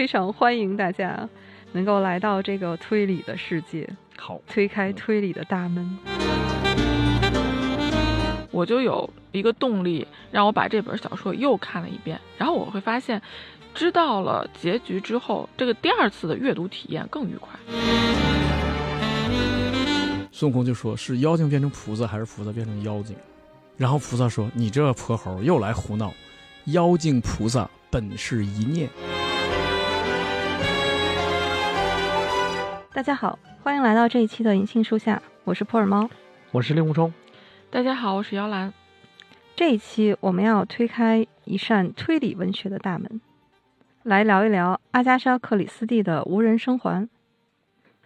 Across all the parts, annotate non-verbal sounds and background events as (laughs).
非常欢迎大家能够来到这个推理的世界，好，推开推理的大门。我就有一个动力，让我把这本小说又看了一遍，然后我会发现，知道了结局之后，这个第二次的阅读体验更愉快。孙悟空就说：“是妖精变成菩萨，还是菩萨变成妖精？”然后菩萨说：“你这泼猴又来胡闹！妖精菩萨本是一念。”大家好，欢迎来到这一期的银杏树下，我是普洱猫。我是令狐冲。大家好，我是姚兰。这一期我们要推开一扇推理文学的大门，来聊一聊阿加莎·克里斯蒂的《无人生还》。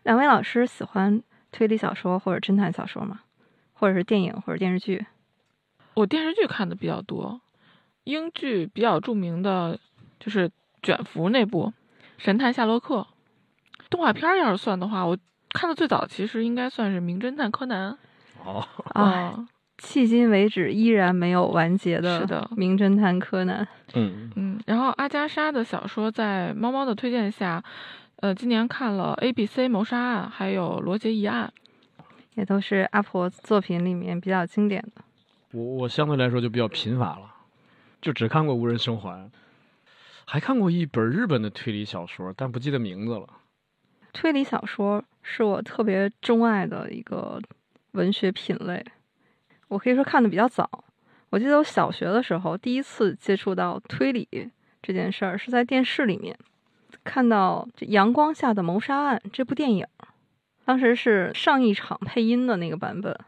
两位老师喜欢推理小说或者侦探小说吗？或者是电影或者电视剧？我电视剧看的比较多，英剧比较著名的就是卷福那部《神探夏洛克》。动画片要是算的话，我看的最早其实应该算是《名侦探柯南》。哦，啊，迄今为止依然没有完结的是的《名侦探柯南》。嗯，嗯，然后阿加莎的小说在猫猫的推荐下，呃，今年看了《A B C 谋杀案》，还有《罗杰疑案》。也都是阿婆作品里面比较经典的。我我相对来说就比较贫乏了，就只看过《无人生还》，还看过一本日本的推理小说，但不记得名字了。推理小说是我特别钟爱的一个文学品类，我可以说看的比较早。我记得我小学的时候第一次接触到推理这件事儿，是在电视里面看到这《阳光下的谋杀案》这部电影，当时是上一场配音的那个版本，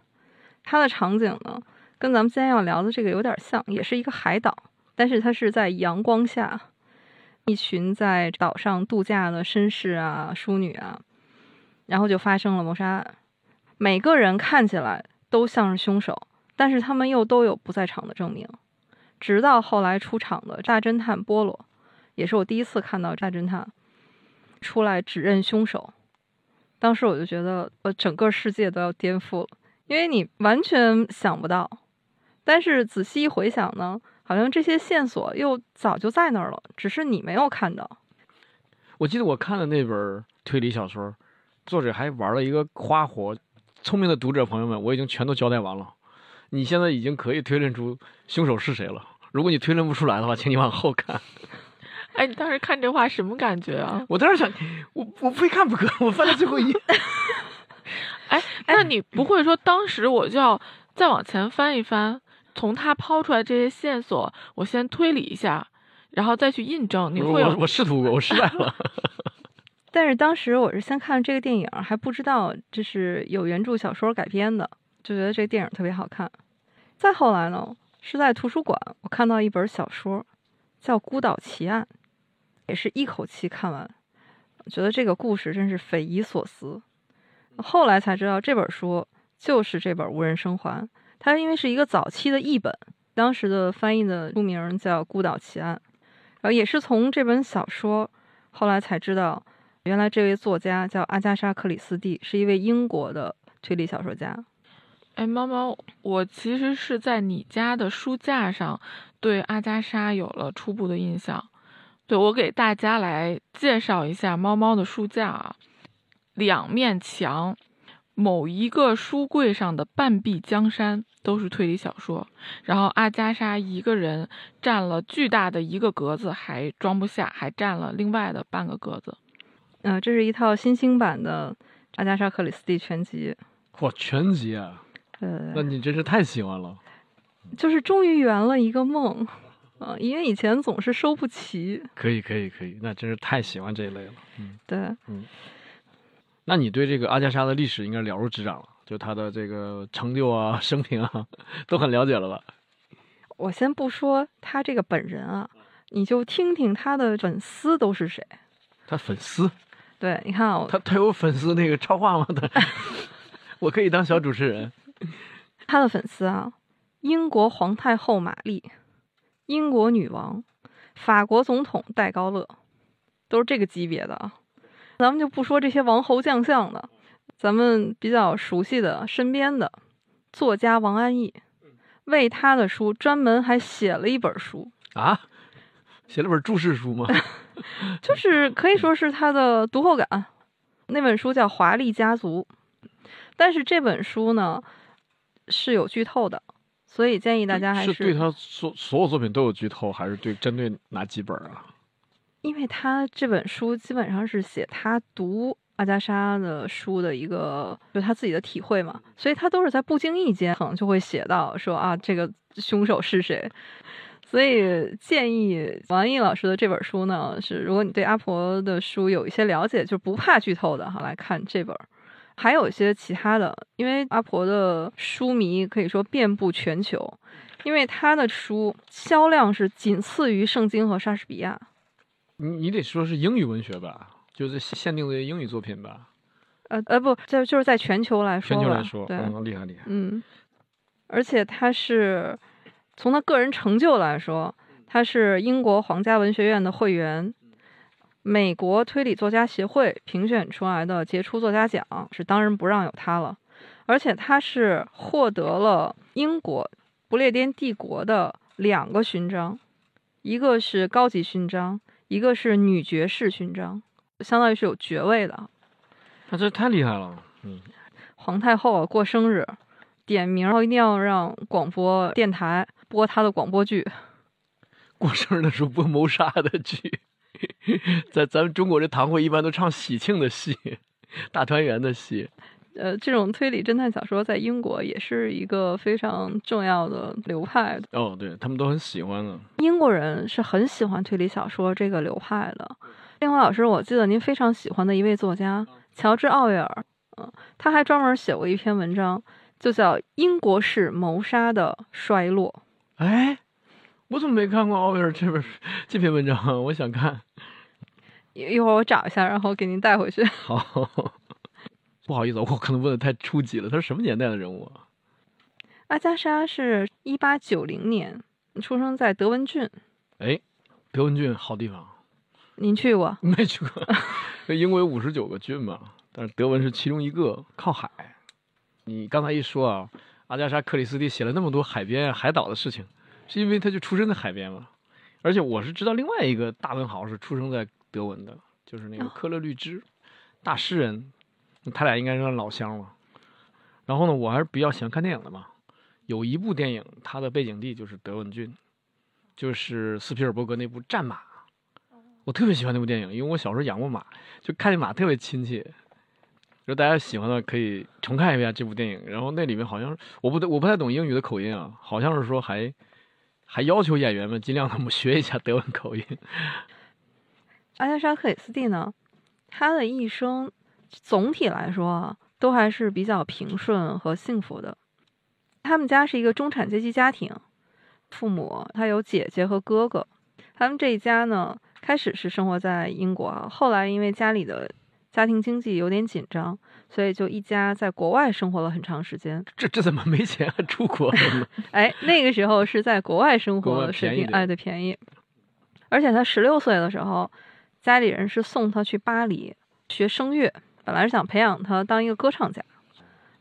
它的场景呢跟咱们今天要聊的这个有点像，也是一个海岛，但是它是在阳光下。一群在岛上度假的绅士啊、淑女啊，然后就发生了谋杀案。每个人看起来都像是凶手，但是他们又都有不在场的证明。直到后来出场的大侦探波罗，也是我第一次看到大侦探出来指认凶手。当时我就觉得，呃，整个世界都要颠覆了，因为你完全想不到。但是仔细一回想呢，好像这些线索又早就在那儿了，只是你没有看到。我记得我看的那本推理小说，作者还玩了一个花活。聪明的读者朋友们，我已经全都交代完了。你现在已经可以推论出凶手是谁了。如果你推论不出来的话，请你往后看。(laughs) 哎，你当时看这话什么感觉啊？我当时想，我我非看不可，我翻到最后一页。(laughs) 哎，那你不会说当时我就要再往前翻一翻，从他抛出来这些线索，我先推理一下，然后再去印证？你会有我我试图过，我失败了。(laughs) 但是当时我是先看这个电影，还不知道这是有原著小说改编的，就觉得这个电影特别好看。再后来呢，是在图书馆我看到一本小说，叫《孤岛奇案》，也是一口气看完，觉得这个故事真是匪夷所思。后来才知道这本书就是这本《无人生还》，它因为是一个早期的译本，当时的翻译的书名叫《孤岛奇案》，然后也是从这本小说后来才知道。原来这位作家叫阿加莎·克里斯蒂，是一位英国的推理小说家。哎，猫猫，我其实是在你家的书架上对阿加莎有了初步的印象。对我给大家来介绍一下猫猫的书架啊，两面墙，某一个书柜上的半壁江山都是推理小说，然后阿加莎一个人占了巨大的一个格子，还装不下，还占了另外的半个格子。嗯、这是一套新兴版的阿加莎·克里斯蒂全集。哇，全集啊！呃，那你真是太喜欢了。就是终于圆了一个梦，啊、因为以前总是收不齐。可以，可以，可以，那真是太喜欢这一类了。嗯，对，嗯那你对这个阿加莎的历史应该了如指掌了，就他的这个成就啊、(laughs) 生平啊，都很了解了吧？我先不说他这个本人啊，你就听听他的粉丝都是谁。他粉丝，(laughs) 对，你看啊，他他有粉丝那个超话吗？(laughs) 他，我可以当小主持人。他的粉丝啊，英国皇太后玛丽、英国女王、法国总统戴高乐，都是这个级别的啊。咱们就不说这些王侯将相的，咱们比较熟悉的身边的作家王安忆，为他的书专门还写了一本书。啊，写了本注释书吗？(laughs) 就是可以说是他的读后感。那本书叫《华丽家族》，但是这本书呢是有剧透的，所以建议大家还是对他所所有作品都有剧透，还是对针对哪几本啊？因为他这本书基本上是写他读阿加莎的书的一个，就他自己的体会嘛，所以他都是在不经意间可能就会写到说啊，这个凶手是谁。所以建议王毅老师的这本书呢，是如果你对阿婆的书有一些了解，就不怕剧透的哈，来看这本。还有一些其他的，因为阿婆的书迷可以说遍布全球，因为他的书销量是仅次于圣经和莎士比亚。你你得说是英语文学吧，就是限定的英语作品吧？呃呃不，就就是在全球来说，全球来说，对，厉害厉害。嗯，而且他是。从他个人成就来说，他是英国皇家文学院的会员，美国推理作家协会评选出来的杰出作家奖是当仁不让有他了，而且他是获得了英国不列颠帝国的两个勋章，一个是高级勋章，一个是女爵士勋章，相当于是有爵位的。那这太厉害了，嗯，皇太后啊过生日，点名后一定要让广播电台。播她的广播剧，过生日的时候播谋杀的剧，(laughs) 在咱们中国这堂会一般都唱喜庆的戏，大团圆的戏。呃，这种推理侦探小说在英国也是一个非常重要的流派。哦，对他们都很喜欢的。英国人是很喜欢推理小说这个流派的。另外，老师，我记得您非常喜欢的一位作家乔治·奥威尔，嗯，他还专门写过一篇文章，就叫《英国式谋杀的衰落》。哎，我怎么没看过奥威尔这本这篇文章？我想看，一一会儿我找一下，然后给您带回去。好，(laughs) 不好意思，我可能问的太初级了。他是什么年代的人物啊？阿加莎是一八九零年出生在德文郡。哎，德文郡好地方。您去过？(laughs) 没去过。英国有五十九个郡嘛，但是德文是其中一个，靠海。你刚才一说啊。阿加莎·克里斯蒂写了那么多海边、海岛的事情，是因为他就出生在海边嘛。而且我是知道另外一个大文豪是出生在德文的，就是那个科勒律支，大诗人，他俩应该是老乡了。然后呢，我还是比较喜欢看电影的嘛。有一部电影，它的背景地就是德文郡，就是斯皮尔伯格那部《战马》。我特别喜欢那部电影，因为我小时候养过马，就看见马特别亲切。如果大家喜欢的，可以重看一遍这部电影。然后那里面好像我不我不太懂英语的口音啊，好像是说还还要求演员们尽量的 (laughs) 学一下德文口音。阿加莎·克里斯蒂呢，她的一生总体来说啊，都还是比较平顺和幸福的。他们家是一个中产阶级家庭，父母他有姐姐和哥哥。他们这一家呢，开始是生活在英国啊，后来因为家里的。家庭经济有点紧张，所以就一家在国外生活了很长时间。这这怎么没钱还出国？(laughs) 哎，那个时候是在国外生活，水平哎对便宜。而且他十六岁的时候，家里人是送他去巴黎学声乐，本来是想培养他当一个歌唱家。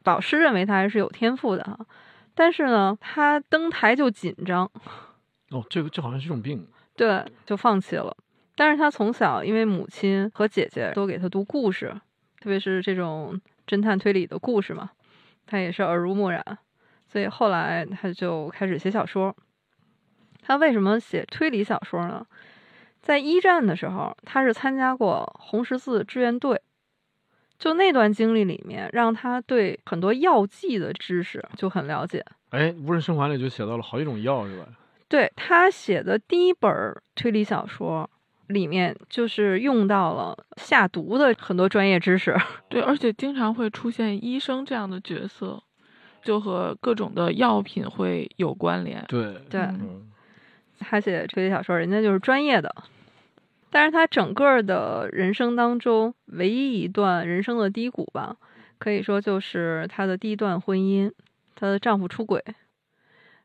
老师认为他还是有天赋的哈，但是呢，他登台就紧张。哦，这个这好像是一种病。对，就放弃了。但是他从小因为母亲和姐姐都给他读故事，特别是这种侦探推理的故事嘛，他也是耳濡目染，所以后来他就开始写小说。他为什么写推理小说呢？在一战的时候，他是参加过红十字志愿队，就那段经历里面，让他对很多药剂的知识就很了解。哎，无人生还里就写到了好几种药，是吧？对他写的第一本推理小说。里面就是用到了下毒的很多专业知识，对，而且经常会出现医生这样的角色，就和各种的药品会有关联。对对，他写推理小说，人家就是专业的。但是他整个的人生当中，唯一一段人生的低谷吧，可以说就是他的第一段婚姻，她的丈夫出轨。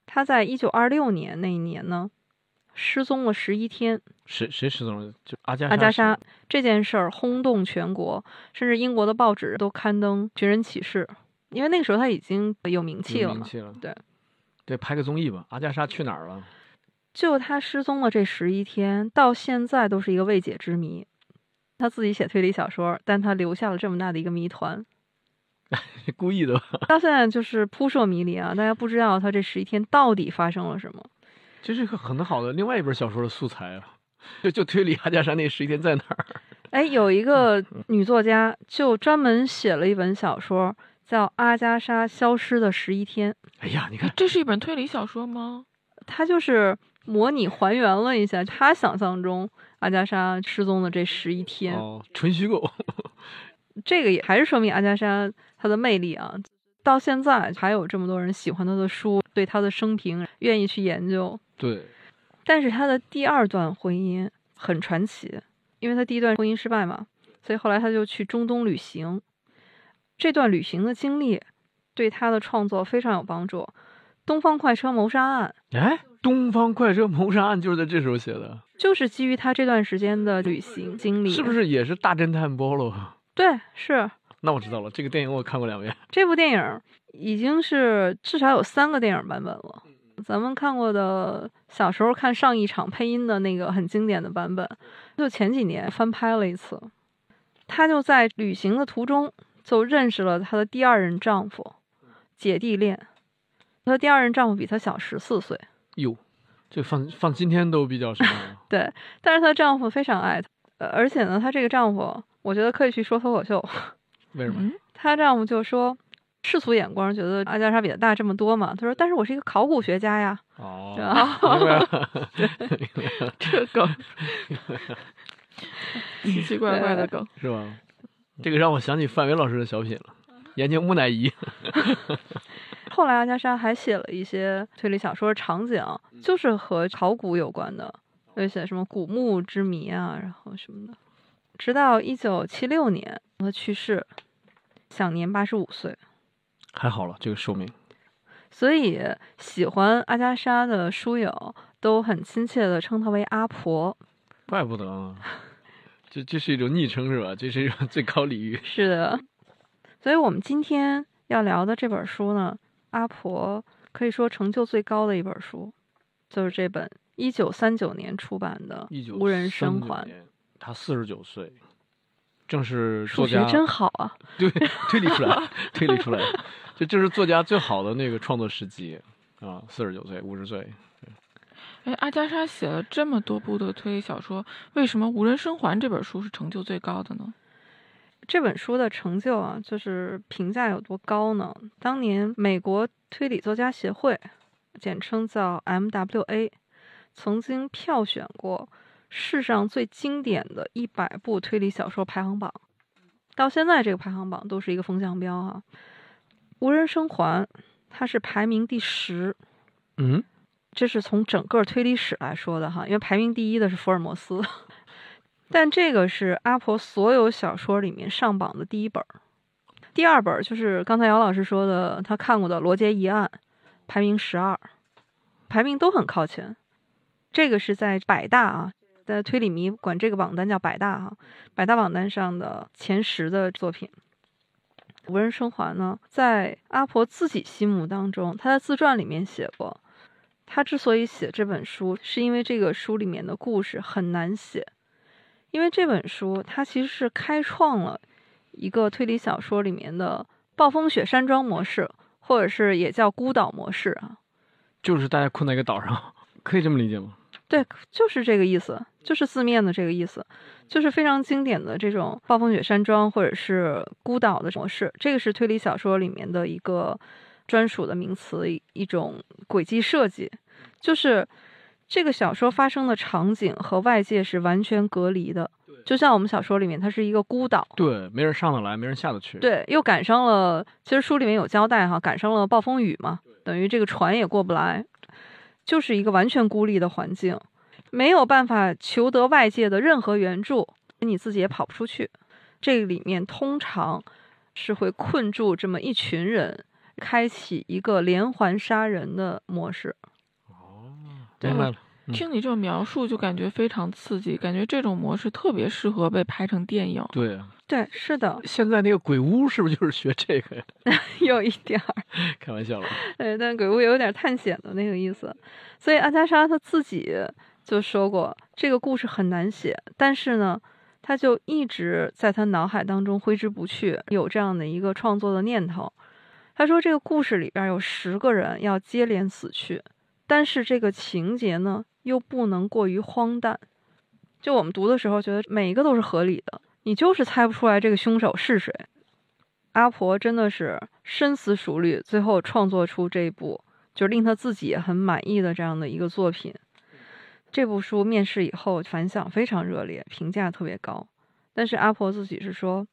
她在一九二六年那一年呢。失踪了十一天，谁谁失踪了？就阿加阿加莎这件事儿轰动全国，甚至英国的报纸都刊登寻人启事，因为那个时候他已经有名气了名气了。对，对，拍个综艺吧，《阿加莎去哪儿了》。就他失踪了这十一天，到现在都是一个未解之谜。他自己写推理小说，但他留下了这么大的一个谜团，(laughs) 故意的吧？到现在就是扑朔迷离啊！大家不知道他这十一天到底发生了什么。这是个很好的另外一本小说的素材啊！(laughs) 就就推理阿加莎那十一天在哪儿？(laughs) 哎，有一个女作家就专门写了一本小说，叫《阿加莎消失的十一天》。哎呀，你看，这是一本推理小说吗？她就是模拟还原了一下她想象中阿加莎失踪的这十一天。哦，纯虚构。(laughs) 这个也还是说明阿加莎她的魅力啊！到现在还有这么多人喜欢他的书，对他的生平愿意去研究。对。但是他的第二段婚姻很传奇，因为他第一段婚姻失败嘛，所以后来他就去中东旅行。这段旅行的经历对他的创作非常有帮助。《东方快车谋杀案》哎，《东方快车谋杀案》就是在这时候写的，就是基于他这段时间的旅行经历，是不是也是大侦探波罗？对，是。那我知道了，这个电影我看过两遍。这部电影已经是至少有三个电影版本了。咱们看过的小时候看上一场配音的那个很经典的版本，就前几年翻拍了一次。她就在旅行的途中就认识了她的第二任丈夫，姐弟恋。她的第二任丈夫比她小十四岁。哟，这放放今天都比较什么？(laughs) 对，但是她丈夫非常爱她，而且呢，她这个丈夫。我觉得可以去说脱口秀，为什么？她丈夫就说世俗眼光觉得阿加莎比她大这么多嘛。他说：“但是我是一个考古学家呀。”哦，(laughs) 这梗，(laughs) 奇奇怪怪的梗是吧？这个让我想起范伟老师的小品了，眼睛木乃伊。(laughs) 后来阿加莎还写了一些推理小说场景，就是和考古有关的，而且什么古墓之谜啊，然后什么的。直到一九七六年，他去世，享年八十五岁。还好了，这个寿命。所以喜欢阿加莎的书友都很亲切的称她为阿婆。怪不得呢，这这是一种昵称是吧？这是一种最高礼遇。(laughs) 是的，所以我们今天要聊的这本书呢，阿婆可以说成就最高的一本书，就是这本一九三九年出版的《无人生还》。他四十九岁，正是作家。真好啊！对，推理出来，推理出来，(laughs) 就这是作家最好的那个创作时机啊！四十九岁，五十岁。哎，阿加莎写了这么多部的推理小说，为什么《无人生还》这本书是成就最高的呢？这本书的成就啊，就是评价有多高呢？当年美国推理作家协会，简称叫 MWA，曾经票选过。世上最经典的一百部推理小说排行榜，到现在这个排行榜都是一个风向标啊。无人生还，它是排名第十。嗯，这是从整个推理史来说的哈，因为排名第一的是福尔摩斯，(laughs) 但这个是阿婆所有小说里面上榜的第一本。第二本就是刚才姚老师说的他看过的《罗杰疑案》，排名十二，排名都很靠前。这个是在百大啊。在推理迷管这个榜单叫百大哈，百大榜单上的前十的作品，《无人生还》呢，在阿婆自己心目当中，她在自传里面写过，她之所以写这本书，是因为这个书里面的故事很难写，因为这本书它其实是开创了一个推理小说里面的暴风雪山庄模式，或者是也叫孤岛模式啊，就是大家困在一个岛上，(laughs) 可以这么理解吗？对，就是这个意思，就是字面的这个意思，就是非常经典的这种暴风雪山庄或者是孤岛的模式。这个是推理小说里面的一个专属的名词，一种轨迹设计，就是这个小说发生的场景和外界是完全隔离的。就像我们小说里面，它是一个孤岛，对，没人上得来，没人下得去。对，又赶上了，其实书里面有交代哈，赶上了暴风雨嘛，等于这个船也过不来。就是一个完全孤立的环境，没有办法求得外界的任何援助，你自己也跑不出去。这里面通常是会困住这么一群人，开启一个连环杀人的模式。哦，明白了。听你这么描述，就感觉非常刺激，感觉这种模式特别适合被拍成电影。对啊，对，是的，现在那个鬼屋是不是就是学这个呀？(laughs) 有一点儿，开玩笑了。对，但鬼屋有点探险的那个意思。所以阿加莎她自己就说过，这个故事很难写，但是呢，她就一直在她脑海当中挥之不去，有这样的一个创作的念头。她说，这个故事里边有十个人要接连死去，但是这个情节呢，又不能过于荒诞。就我们读的时候，觉得每一个都是合理的，你就是猜不出来这个凶手是谁。阿婆真的是深思熟虑，最后创作出这一部就是令他自己很满意的这样的一个作品。这部书面世以后反响非常热烈，评价特别高。但是阿婆自己是说，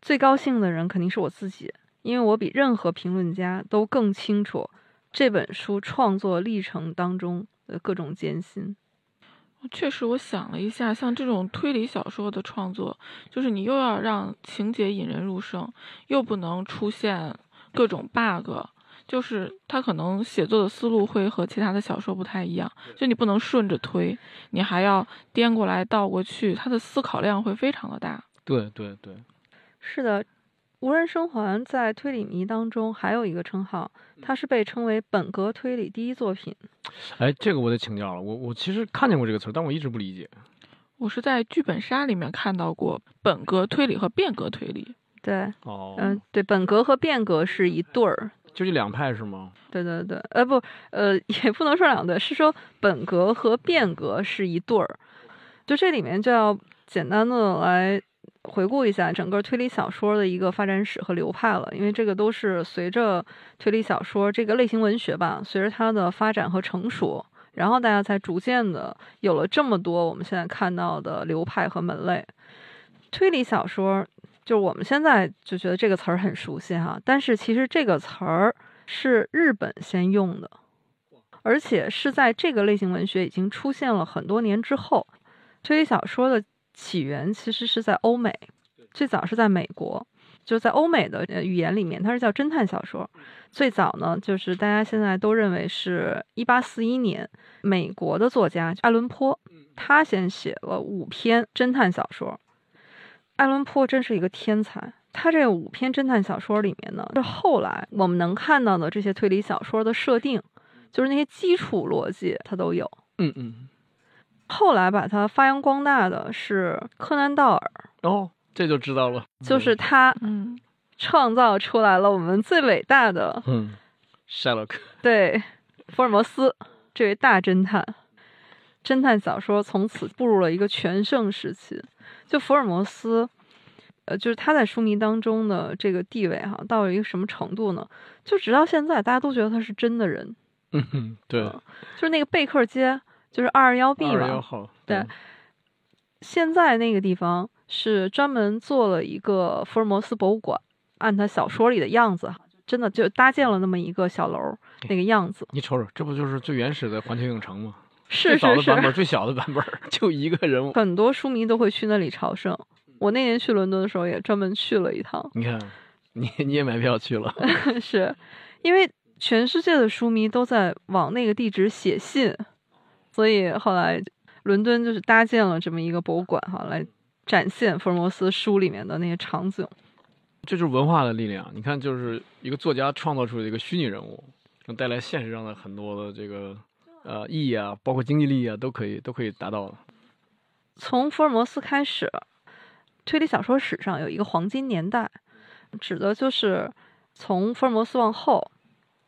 最高兴的人肯定是我自己。因为我比任何评论家都更清楚这本书创作历程当中的各种艰辛。确实，我想了一下，像这种推理小说的创作，就是你又要让情节引人入胜，又不能出现各种 bug，就是他可能写作的思路会和其他的小说不太一样。就你不能顺着推，你还要颠过来倒过去，他的思考量会非常的大。对对对，是的。无人生还在推理迷当中还有一个称号，它是被称为本格推理第一作品。哎，这个我得请教了，我我其实看见过这个词，但我一直不理解。我是在剧本杀里面看到过本格推理和变革推理。对，哦，嗯，对，本格和变革是一对儿，就这两派是吗？对对对，呃不，呃 (laughs) 也不能说两对，是说本格和变革是一对儿。就这里面就要简单的来。回顾一下整个推理小说的一个发展史和流派了，因为这个都是随着推理小说这个类型文学吧，随着它的发展和成熟，然后大家才逐渐的有了这么多我们现在看到的流派和门类。推理小说就是我们现在就觉得这个词儿很熟悉哈，但是其实这个词儿是日本先用的，而且是在这个类型文学已经出现了很多年之后，推理小说的。起源其实是在欧美，最早是在美国，就在欧美的语言里面，它是叫侦探小说。最早呢，就是大家现在都认为是一八四一年，美国的作家爱伦坡，他先写了五篇侦探小说。爱伦坡真是一个天才，他这五篇侦探小说里面呢，是后来我们能看到的这些推理小说的设定，就是那些基础逻辑，他都有。嗯嗯。后来把它发扬光大的是柯南道尔哦，这就知道了，就是他，嗯，创造出来了我们最伟大的，嗯，Sherlock，对，福尔摩斯这位大侦探，侦探小说从此步入了一个全盛时期。就福尔摩斯，呃，就是他在书迷当中的这个地位哈，到了一个什么程度呢？就直到现在，大家都觉得他是真的人。嗯，对，就是那个贝克街。就是二二幺 B 嘛，对。现在那个地方是专门做了一个福尔摩斯博物馆，按他小说里的样子，真的就搭建了那么一个小楼，那个样子。你瞅瞅，这不就是最原始的环球影城吗？是是是。最早的版本，最小的版本，(laughs) 就一个人物。很多书迷都会去那里朝圣。我那年去伦敦的时候，也专门去了一趟。你看，你你也买票去了？(laughs) 是因为全世界的书迷都在往那个地址写信。所以后来，伦敦就是搭建了这么一个博物馆，哈，来展现福尔摩斯书里面的那些场景。这就是文化的力量。你看，就是一个作家创造出的一个虚拟人物，能带来现实上的很多的这个呃意义啊，包括经济利益啊，都可以都可以达到的。从福尔摩斯开始，推理小说史上有一个黄金年代，指的就是从福尔摩斯往后，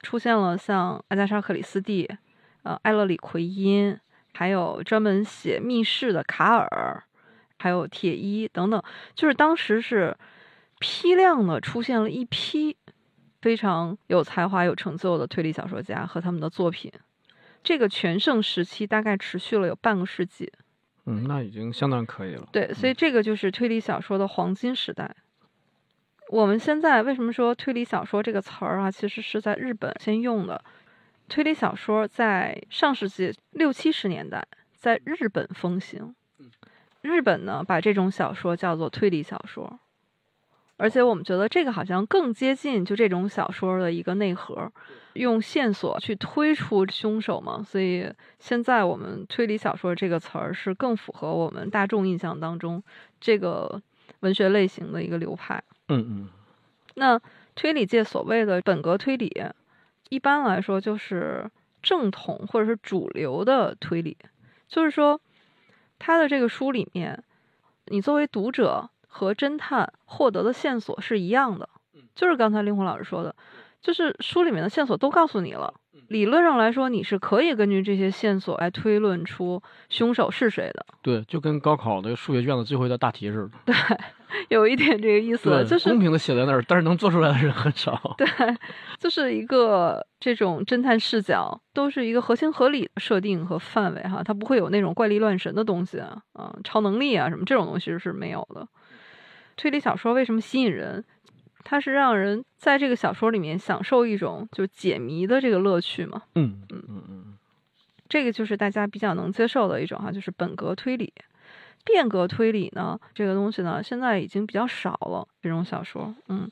出现了像阿加莎·克里斯蒂。呃，艾勒里·奎因，还有专门写密室的卡尔，还有铁一等等，就是当时是批量的出现了一批非常有才华、有成就的推理小说家和他们的作品。这个全盛时期大概持续了有半个世纪。嗯，那已经相当可以了。对，所以这个就是推理小说的黄金时代。我们现在为什么说推理小说这个词儿啊？其实是在日本先用的。推理小说在上世纪六七十年代在日本风行，日本呢把这种小说叫做推理小说。而且我们觉得这个好像更接近就这种小说的一个内核，用线索去推出凶手嘛。所以现在我们推理小说这个词儿是更符合我们大众印象当中这个文学类型的一个流派。嗯嗯，那推理界所谓的本格推理，一般来说就是正统或者是主流的推理，就是说，他的这个书里面，你作为读者和侦探获得的线索是一样的，就是刚才令狐老师说的，就是书里面的线索都告诉你了。理论上来说，你是可以根据这些线索来推论出凶手是谁的。对，就跟高考的数学卷子最后一道大题似的。对，有一点这个意思，就是公平的写在那儿，但是能做出来的人很少。对，就是一个这种侦探视角，都是一个合情合理的设定和范围哈，它不会有那种怪力乱神的东西啊，啊，超能力啊什么这种东西是没有的。推理小说为什么吸引人？它是让人在这个小说里面享受一种就解谜的这个乐趣嘛。嗯嗯嗯嗯，这个就是大家比较能接受的一种哈，就是本格推理。变革推理呢，这个东西呢，现在已经比较少了。这种小说，嗯，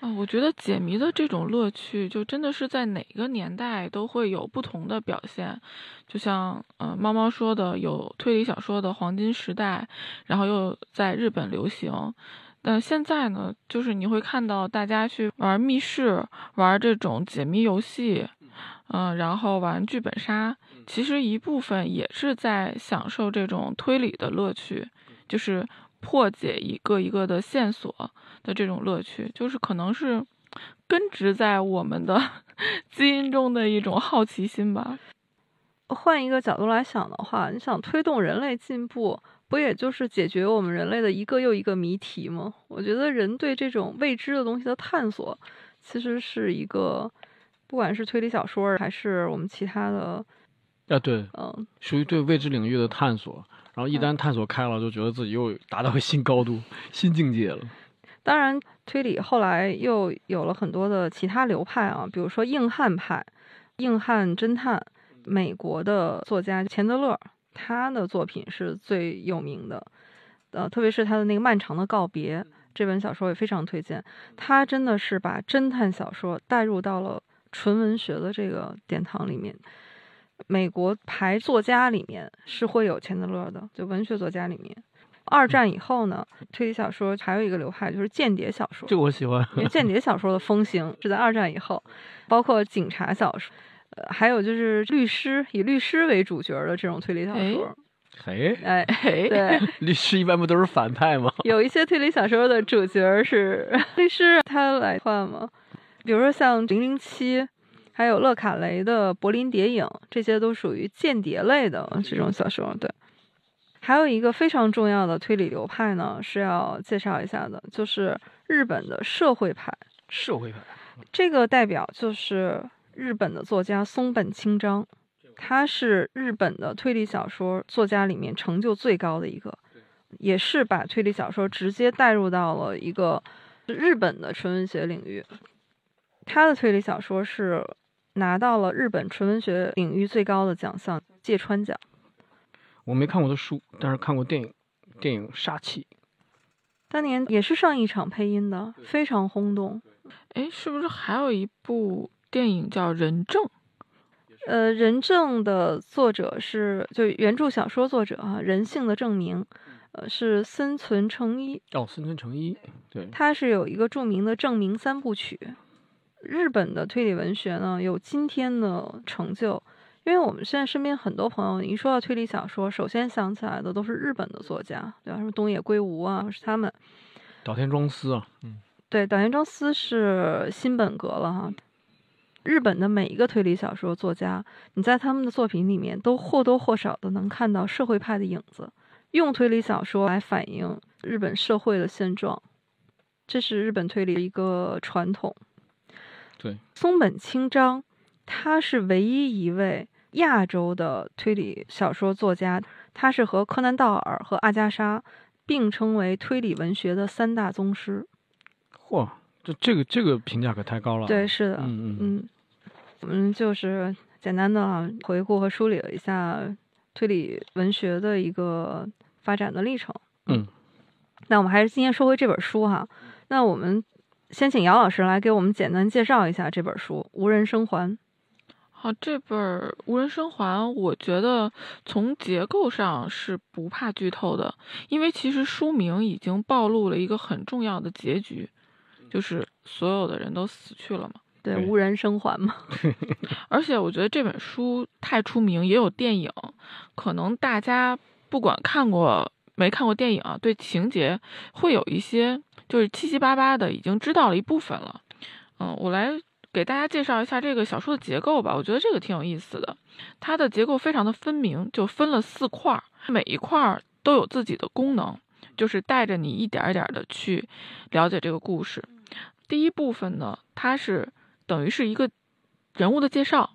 啊，我觉得解谜的这种乐趣，就真的是在哪个年代都会有不同的表现。就像，呃，猫猫说的，有推理小说的黄金时代，然后又在日本流行。但现在呢，就是你会看到大家去玩密室，玩这种解谜游戏，嗯，然后玩剧本杀，其实一部分也是在享受这种推理的乐趣，就是破解一个一个的线索的这种乐趣，就是可能是根植在我们的 (laughs) 基因中的一种好奇心吧。换一个角度来想的话，你想推动人类进步。不也就是解决我们人类的一个又一个谜题吗？我觉得人对这种未知的东西的探索，其实是一个，不管是推理小说还是我们其他的，啊对，嗯，属于对未知领域的探索。然后一旦探索开了，就觉得自己又达到新高度、新境界了。当然，推理后来又有了很多的其他流派啊，比如说硬汉派、硬汉侦探，美国的作家钱德勒。他的作品是最有名的，呃，特别是他的那个《漫长的告别》这本小说也非常推荐。他真的是把侦探小说带入到了纯文学的这个殿堂里面。美国排作家里面是会有钱德勒的，就文学作家里面。二战以后呢，推理小说还有一个流派就是间谍小说，这我喜欢，因为间谍小说的风行是在二战以后，包括警察小说。呃，还有就是律师以律师为主角的这种推理小说，嘿，哎，对，(laughs) 律师一般不都是反派吗？有一些推理小说的主角是 (laughs) 律师，他来换吗？比如说像《零零七》，还有勒卡雷的《柏林谍影》，这些都属于间谍类的这种小说。对，还有一个非常重要的推理流派呢，是要介绍一下的，就是日本的社会派。社会派，这个代表就是。日本的作家松本清张，他是日本的推理小说作家里面成就最高的一个，也是把推理小说直接带入到了一个日本的纯文学领域。他的推理小说是拿到了日本纯文学领域最高的奖项芥川奖。我没看过的书，但是看过电影，电影《杀气》，当年也是上一场配音的，非常轰动。哎，是不是还有一部？电影叫《人证》，呃，《人证》的作者是就原著小说作者啊，《人性的证明》，呃，是森存诚一。哦，森存诚一，对，他是有一个著名的证明三部曲。日本的推理文学呢，有今天的成就，因为我们现在身边很多朋友，一说到推理小说，首先想起来的都是日本的作家，对吧？什么东野圭吾啊，是他们。岛田庄司啊，嗯，对，岛田庄司是新本格了哈。日本的每一个推理小说作家，你在他们的作品里面都或多或少的能看到社会派的影子，用推理小说来反映日本社会的现状，这是日本推理的一个传统。对，松本清张，他是唯一一位亚洲的推理小说作家，他是和柯南道尔和阿加莎并称为推理文学的三大宗师。嚯，这这个这个评价可太高了。对，是的，嗯嗯嗯。我们就是简单的回顾和梳理了一下推理文学的一个发展的历程。嗯，那我们还是今天说回这本书哈。那我们先请姚老师来给我们简单介绍一下这本书《无人生还》。好，这本《无人生还》，我觉得从结构上是不怕剧透的，因为其实书名已经暴露了一个很重要的结局，就是所有的人都死去了嘛。对，无人生还嘛。(laughs) 而且我觉得这本书太出名，也有电影，可能大家不管看过没看过电影啊，对情节会有一些就是七七八八的，已经知道了一部分了。嗯，我来给大家介绍一下这个小说的结构吧，我觉得这个挺有意思的。它的结构非常的分明，就分了四块儿，每一块儿都有自己的功能，就是带着你一点儿一点的去了解这个故事。第一部分呢，它是等于是一个人物的介绍，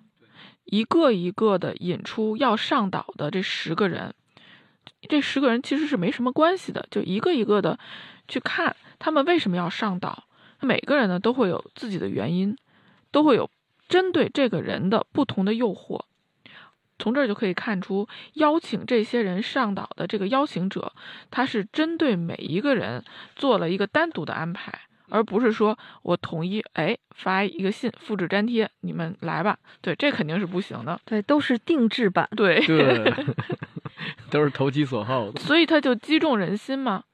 一个一个的引出要上岛的这十个人。这十个人其实是没什么关系的，就一个一个的去看他们为什么要上岛。每个人呢都会有自己的原因，都会有针对这个人的不同的诱惑。从这儿就可以看出，邀请这些人上岛的这个邀请者，他是针对每一个人做了一个单独的安排，而不是说我统一哎发一个信，复制粘贴，你们来吧。对，这肯定是不行的。对，都是定制版。对，对，(laughs) (laughs) 都是投其所好的。所以他就击中人心嘛，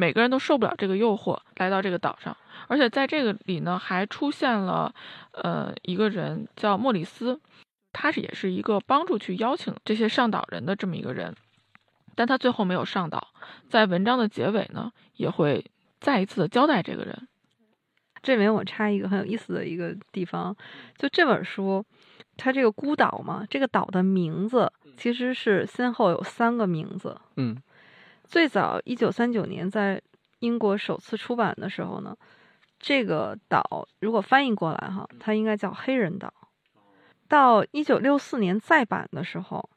每个人都受不了这个诱惑，来到这个岛上。而且在这个里呢，还出现了呃一个人叫莫里斯，他是也是一个帮助去邀请这些上岛人的这么一个人，但他最后没有上岛。在文章的结尾呢，也会再一次的交代这个人。这里面我插一个很有意思的一个地方，就这本书，它这个孤岛嘛，这个岛的名字其实是先后有三个名字。嗯，最早一九三九年在英国首次出版的时候呢，这个岛如果翻译过来哈，它应该叫黑人岛。到一九六四年再版的时候，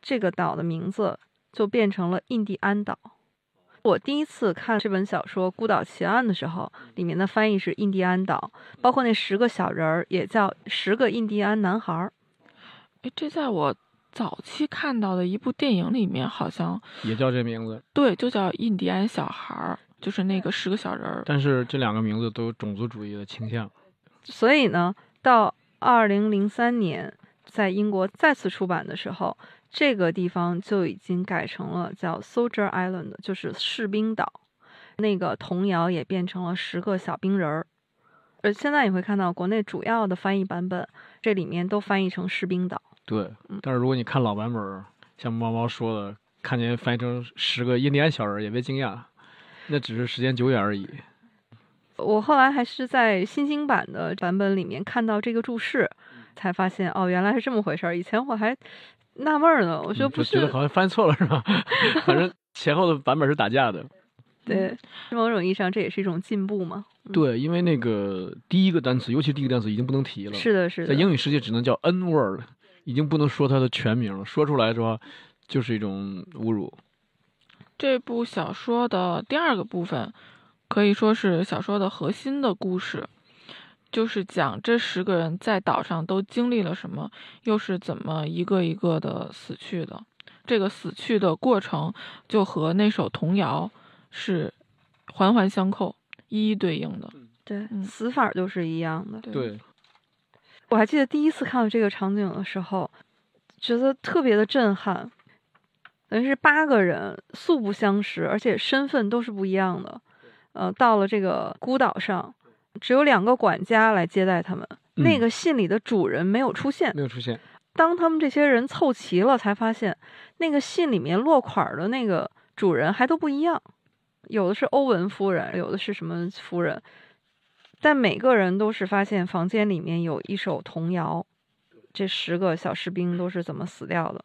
这个岛的名字就变成了印第安岛。我第一次看这本小说《孤岛奇案》的时候，里面的翻译是印第安岛，包括那十个小人儿也叫十个印第安男孩儿。哎，这在我早期看到的一部电影里面，好像也叫这名字，对，就叫印第安小孩儿，就是那个十个小人儿。但是这两个名字都有种族主义的倾向。所以呢，到二零零三年在英国再次出版的时候，这个地方就已经改成了叫 Soldier Island，就是士兵岛。那个童谣也变成了十个小兵人儿。呃，现在你会看到国内主要的翻译版本，这里面都翻译成士兵岛。对，但是如果你看老版本儿，像猫猫说的，看见翻译成十个印第安小人儿，也别惊讶，那只是时间久远而已。我后来还是在新兴版的版本里面看到这个注释，才发现哦，原来是这么回事儿。以前我还纳闷儿呢，我说嗯不就是觉得好像翻错了是吧？(laughs) 反正前后的版本是打架的。对，某种意义上这也是一种进步嘛。对，因为那个第一个单词，尤其第一个单词已经不能提了。是的，是的。在英语世界只能叫 N word，已经不能说他的全名了。说出来的话，就是一种侮辱。这部小说的第二个部分，可以说是小说的核心的故事，就是讲这十个人在岛上都经历了什么，又是怎么一个一个的死去的。这个死去的过程就和那首童谣是环环相扣、一一对应的。对，嗯死法儿都是一样的。对，我还记得第一次看到这个场景的时候，觉得特别的震撼。等于是八个人素不相识，而且身份都是不一样的。呃，到了这个孤岛上，只有两个管家来接待他们。那嗯个信里的主人没有出现。没有出现。当他们这些人凑齐了，才发现那个信里面落款儿的那个主人还都不一样，有的是欧文夫人，有的是什么夫人，但每个人都是发现房间里面有一首童谣，这十个小士兵都是怎么死掉的，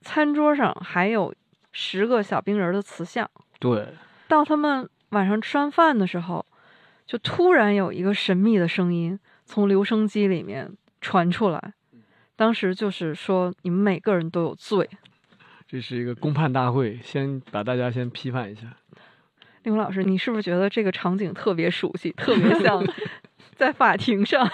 餐桌上还有十个小兵人的瓷像。对，到他们晚上吃完饭的时候，就突然有一个神秘的声音从留声机里面传出来。当时就是说，你们每个人都有罪。这是一个公判大会，先把大家先批判一下。令狐老师，你是不是觉得这个场景特别熟悉，特别像 (laughs) 在法庭上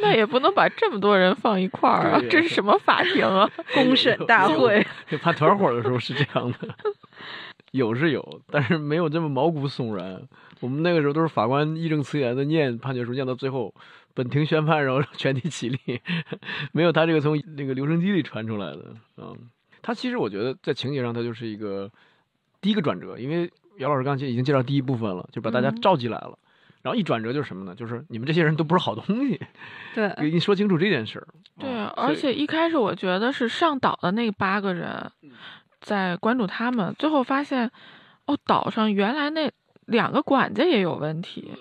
那也不能把这么多人放一块儿啊这是什么法庭啊？(laughs) 公审大会？就判团伙的时候是这样的。(laughs) 有是有，但是没有这么毛骨悚然。我们那个时候都是法官义正辞严的念判决书，念到最后，本庭宣判，然后全体起立，没有他这个从那个留声机里传出来的。嗯，他其实我觉得在情节上，他就是一个第一个转折，因为姚老师刚才已经介绍第一部分了，就把大家嗯召集来了。然后一转折就是什么呢？就是你们这些人都不是好东西，对，给你说清楚这件事儿。对，啊而且一开始我觉得是上岛的那八个人在关注他们，最后发现，哦，岛上原来那两个管家也有问题。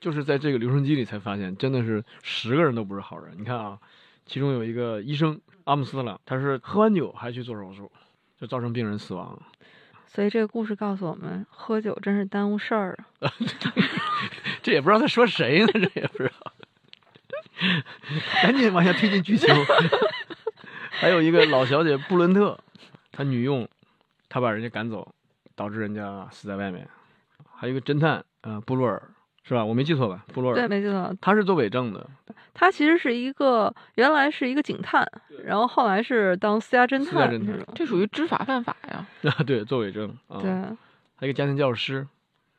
就是在这个留声机里才发现，真的是十个人都不是好人。你看啊，其中有一个医生阿姆斯特朗，他是喝完酒还去做手术，就造成病人死亡了。所以这个故事告诉我们，喝酒真是耽误事儿啊。(laughs) 这也不知道他说谁呢，这也不知道。(laughs) 赶紧往下推进剧情。(laughs) 还有一个老小姐布伦特，她女佣，她把人家赶走，导致人家死在外面。还有一个侦探，呃，布洛尔，是吧？我没记错吧？布洛尔对，没记错，他是做伪证的，他其实是一个原来是一个警探，然后后来是当私家侦私家侦探探这属于知法犯法呀！啊，对，做伪证啊。对，还有一个家庭教师，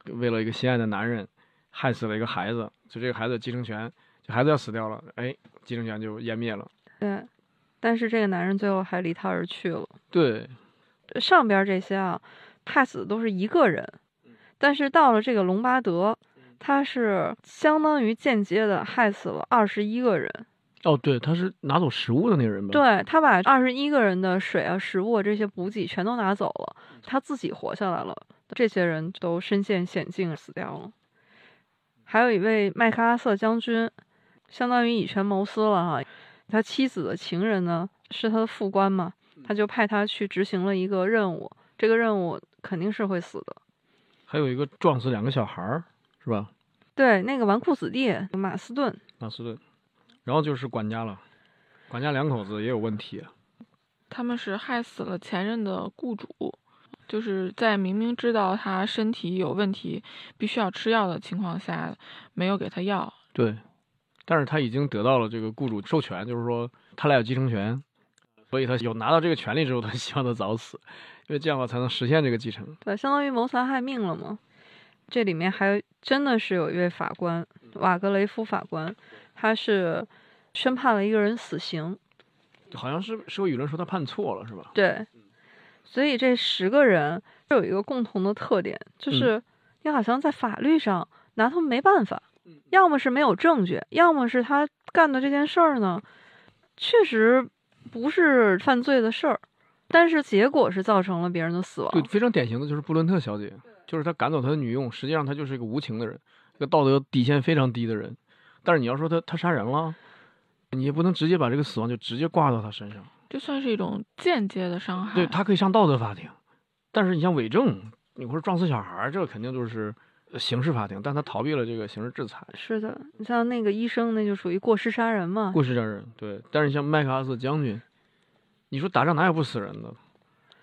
为了一个心爱的男人，害死了一个孩子，就这个孩子继承权，这孩子要死掉了，哎，继承权就湮灭了。对，但是这个男人最后还离他而去了。对，上边这些啊，害死的都是一个人，但是到了这个隆巴德，他是相当于间接的害死了二十一个人。哦，对，他是拿走食物的那个人吧？，对他把二十一个人的水啊、食物啊这些补给全都拿走了，他自己活下来了，这些人都身陷险境死掉了。还有一位麦克阿瑟将军，相当于以权谋私了哈。他妻子的情人呢是他的副官嘛，他就派他去执行了一个任务，这个任务肯定是会死的。还有一个撞死两个小孩儿，是吧？对，那个纨绔子弟马斯顿，马斯顿，然后就是管家了，管家两口子也有问题。他们是害死了前任的雇主，就是在明明知道他身体有问题，必须要吃药的情况下，没有给他药。对，但是他已经得到了这个雇主授权，就是说他俩有继承权，所以他有拿到这个权利之后，他希望他早死，因为这样的话才能实现这个继承。对，相当于谋财害命了嘛。这里面还真的是有一位法官，瓦格雷夫法官，他是宣判了一个人死刑。好像是社会舆论说他判错了，是吧？对，所以这十个人都有一个共同的特点，就是你好像在法律上拿他们没办法，要么是没有证据，要么是他干的这件事儿呢，确实不是犯罪的事儿，但是结果是造成了别人的死亡。对，非常典型的就是布伦特小姐，就是他赶走他的女佣，实际上他就是一个无情的人，一个道德底线非常低的人。但是你要说他他杀人了，你也不能直接把这个死亡就直接挂到他身上。这算是一种间接的伤害。对他可以上道德法庭，但是你像伪证，你或者撞死小孩儿，这个肯定就是呃刑事法庭，但他逃避了这个刑事制裁。是的，你像那个医生，那就属于过失杀人嘛。过失杀人，对。但是你像麦克阿瑟将军，你说打仗哪有不死人的？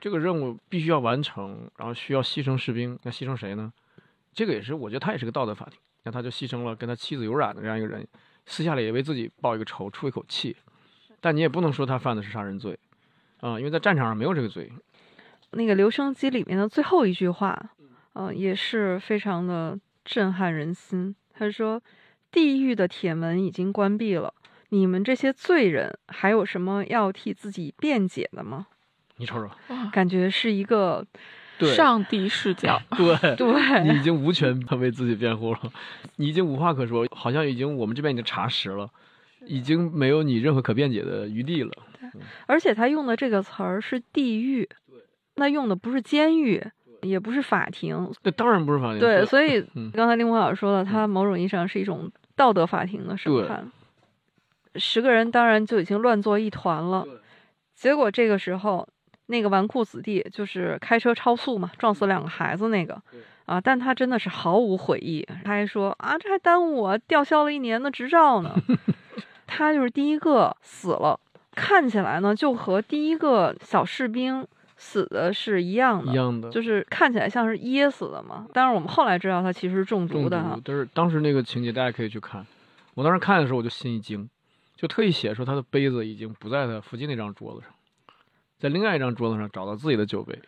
这个任务必须要完成，然后需要牺牲士兵，那牺牲谁呢？这个也是，我觉得他也是个道德法庭。那他就牺牲了跟他妻子有染的这样一个人，私下里也为自己报一个仇，出一口气。但你也不能说他犯的是杀人罪，啊、因为在战场上没有这个罪。那个留声机里面的最后一句话，嗯、也是非常的震撼人心。他说：“地狱的铁门已经关闭了，你们这些罪人还有什么要替自己辩解的吗你瞅瞅，？”，感觉是一个上帝视角。(laughs) 对对，你已经无权为自己辩护了，你已经无话可说，好像已经我们这边已经查实了，已经没有你任何可辩解的余地了。而且他用的这个词儿是地狱，那用的不是监狱，也不是法庭。那当然不是法庭。对，所以嗯刚才林红老师说了，它某种意义上是一种道德法庭的审判。十个人当然就已经乱作一团了，结果这个时候，那个纨绔子弟就是开车超速嘛，撞死两个孩子那个啊，但他真的是毫无悔意，他还说啊，这还耽误我吊销了一年的执照呢。(laughs) 他就是第一个死了，看起来呢就和第一个小士兵死的是一样的，一样的，就是看起来像是噎死的嘛。但是我们后来知道他其实是中中毒的哈毒。。但是当时那个情节大家可以去看，我当时看的时候我就心一惊，就特意写说他的杯子已经不在他附近那张桌子上，在另外一张桌子上找到自己的酒杯，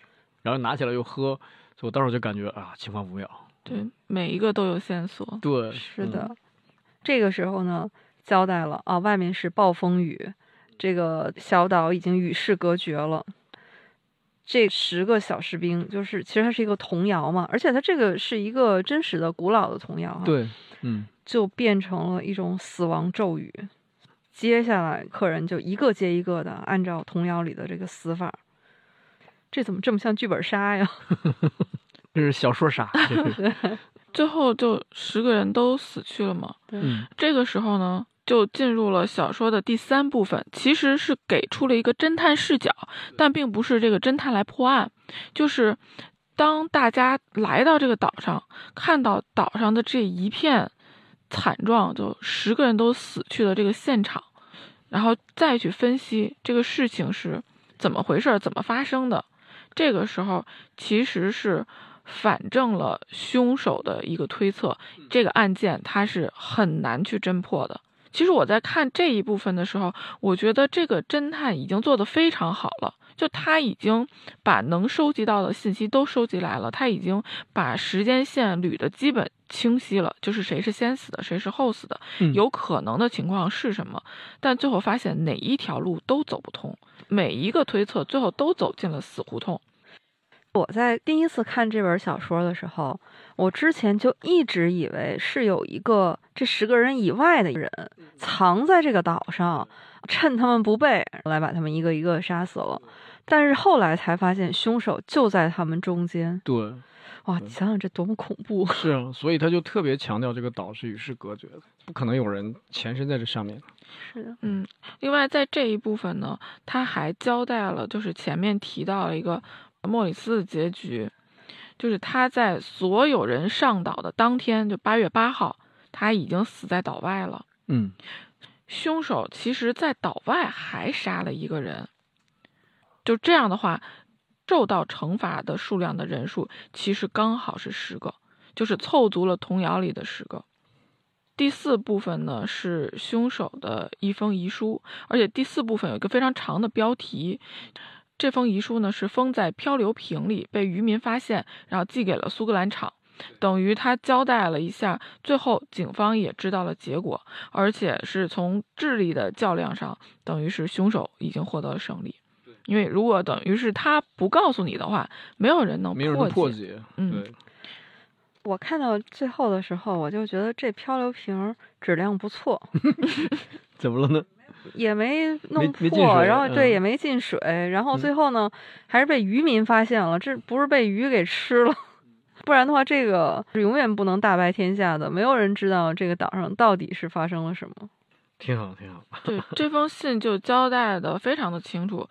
然后拿起来又喝，所以我当时就感觉啊，情况不妙。对，每一个都有线索。对，是的，这个时候呢，交代了啊，外面是暴风雨，这个小岛已经与世隔绝了。这十个小士兵，就是其实它是一个童谣嘛，而且它这个是一个真实的、古老的童谣，对，嗯，就变成了一种死亡咒语。接下来，客人就一个接一个的按照童谣里的这个死法。这怎么这么像剧本杀呀？(laughs) 这是小说杀。(laughs) 最后就十个人都死去了嘛。嗯，这个时候呢。就进入了小说的第三部分，其实是给出了一个侦探视角，但并不是这个侦探来破案。就是当大家来到这个岛上，看到岛上的这一片惨状，就十个人都死去的这个现场，然后再去分析这个事情是怎么回事，怎么发生的。这个时候其实是反证了凶手的一个推测，这个案件它是很难去侦破的。其实我在看这一部分的时候，我觉得这个侦探已经做得非常好了。就他已经把能收集到的信息都收集来了，他已经把时间线捋得基本清晰了，就是谁是先死的，谁是后死的，有可能的情况是什么。但最后发现哪一条路都走不通，每一个推测最后都走进了死胡同。我在第一次看这本小说的时候。我之前就一直以为是有一个这十个人以外的人藏在这个岛上，趁他们不备来把他们一个一个杀死了。但是后来才发现凶手就在他们中间。对，哇，你想想这多么恐怖！是啊，所以他就特别强调这个岛是与世隔绝的，不可能有人潜身在这上面。是的，嗯。另外，在这一部分呢，他还交代了，就是前面提到了一个莫里斯的结局。就是他在所有人上岛的当天，就八月八号，他已经死在岛外了。嗯，凶手其实，在岛外还杀了一个人。就这样的话，受到惩罚的数量的人数其实刚好是十个，就是凑足了童谣里的十个。第四部分呢是凶手的一封遗书，而且第四部分有一个非常长的标题。这封遗书呢是封在漂流瓶里，被渔民发现，然后寄给了苏格兰场，等于他交代了一下。最后警方也知道了结果，而且是从智力的较量上，等于是凶手已经获得了胜利。因为如果等于是他不告诉你的话，没有人能破解。嗯，(laughs) 我看到最后的时候，我就觉得这漂流瓶质量不错。(laughs) (laughs) 怎么了呢？也没弄破，然后对也没进水，然后最后呢，还是被渔民发现了，这不是被鱼给吃了，不然的话，这个是永远不能大白天下的，没有人知道这个岛上到底是发生了什么。挺好，挺好。对，这封信就交代的非常的清楚，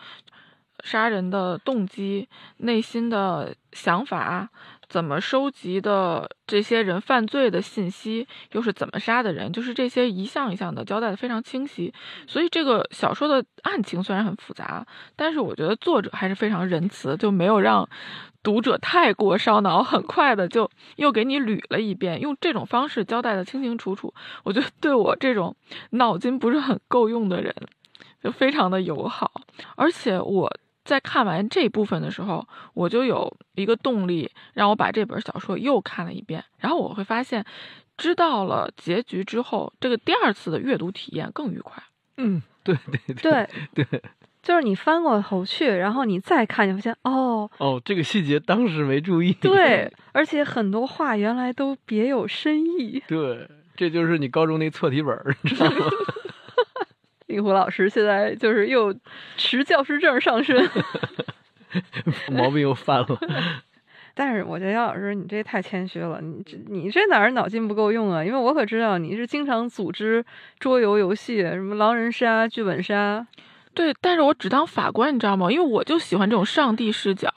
杀人的动机、内心的想法。怎么收集的这些人犯罪的信息，又是怎么杀的人？就是这些一项一项的交代的非常清晰。所以这个小说的案情虽然很复杂，但是我觉得作者还是非常仁慈，就没有让读者太过烧脑，很快的就又给你捋了一遍，用这种方式交代的清清楚楚。我觉得对我这种脑筋不是很够用的人，就非常的友好，而且我。在看完这部分的时候，我就有一个动力，让我把这本小说又看了一遍。然后我会发现，知道了结局之后，这个第二次的阅读体验更愉快。嗯，对对对 (laughs) 对，就是你翻过头去，然后你再看，你发现哦哦，这个细节当时没注意。对，(laughs) 而且很多话原来都别有深意。对，这就是你高中那错题本，你知道吗？(laughs) 令狐老师现在就是又持教师证上身，(laughs) 毛病又犯了。(laughs) 但是我觉得姚老师，你这太谦虚了，你这你这哪儿脑筋不够用啊？因为我可知道你是经常组织桌游游戏，什么狼人杀、剧本杀。对，但是我只当法官，你知道吗？因为我就喜欢这种上帝视角，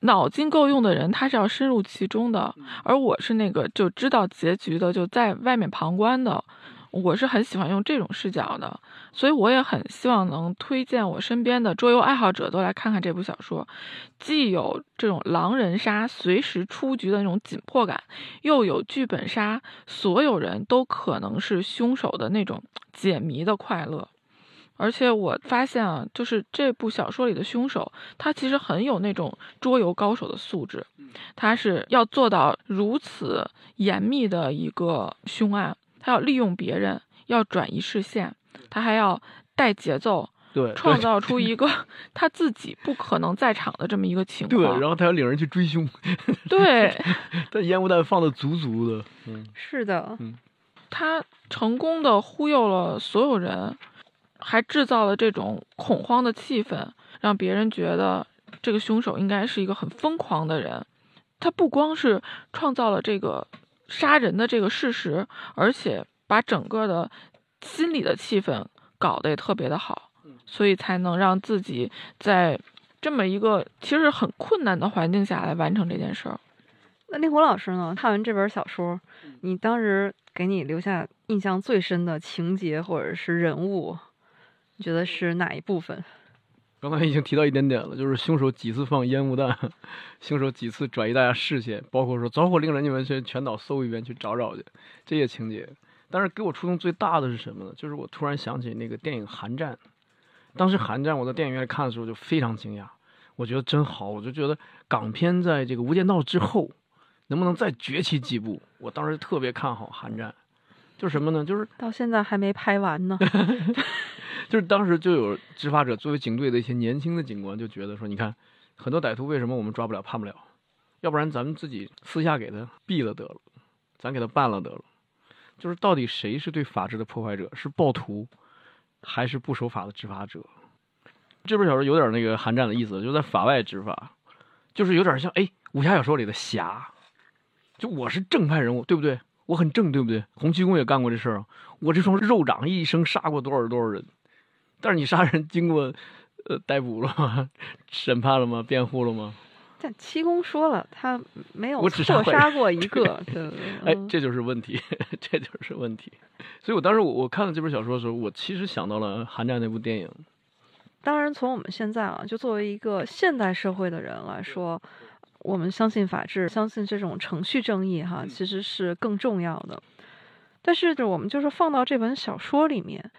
脑筋够用的人他是要深入其中的，而我是那个就知道结局的，就在外面旁观的。我是很喜欢用这种视角的，所以我也很希望能推荐我身边的桌游爱好者都来看看这部小说，既有这种狼人杀随时出局的那种紧迫感，又有剧本杀所有人都可能是凶手的那种解谜的快乐。而且我发现啊，就是这部小说里的凶手，他其实很有那种桌游高手的素质，他是要做到如此严密的一个凶案，他要利用别人，要转移视线，他还要带节奏，对，创造出一个 (laughs) 他自己不可能在场的这么一个情况对，然后他要领人去追凶，对 (laughs) 他烟雾弹放的足足的，嗯，是的，嗯。他成功的忽悠了所有人，还制造了这种恐慌的气氛，让别人觉得这个凶手应该是一个很疯狂的人。他不光是创造了这个杀人的这个事实，而且把整个的心理的气氛搞得也特别的好，所以才能让自己在这么一个其实很困难的环境下来完成这件事儿。那令狐老师呢？看完这本小说，你当时给你留下印象最深的情节或者是人物，你觉得是哪一部分？刚才已经提到一点点了，就是凶手几次放烟雾弹，凶手几次转移大家视线，包括说着火令人你们全全岛搜一遍去找找去，这些情节。但是给我触动最大的是什么呢？就是我突然想起那个电影《寒战》，当时《寒战》我在电影院看的时候就非常惊讶，我觉得真好，我就觉得港片在这个《无间道》之后能不能再崛起几部？我当时特别看好《寒战》，就是什么呢？就是到现在还没拍完呢。(laughs) 就是当时就有执法者作为警队的一些年轻的警官就觉得说，你看很多歹徒为什么我们抓不了、判不了？要不然咱们自己私下给他毙了得了，咱给他办了得了。就是到底谁是对法治的破坏者？是暴徒，还是不守法的执法者？这本小说有点那个寒战的意思，就在法外执法，就是有点像哎武侠小说里的侠，就我是正派人物，对不对？我很正，对不对？洪七公也干过这事儿啊，我这双肉掌一生杀过多少多少人。但是你杀人经过，呃，逮捕了吗？(laughs) 审判了吗？辩护了吗？但七公说了，他没有错杀过一个，对对对哎，嗯这就是问题，(laughs) 这就是问题。所以我当时我我看了这本小说的时候，我其实想到了《寒战》那部电影。当然，从我们现在啊，就作为一个现代社会的人来说，我们相信法治，相信这种程序正义，哈，其实是更重要的。但是，就我们就是放到这本小说里面，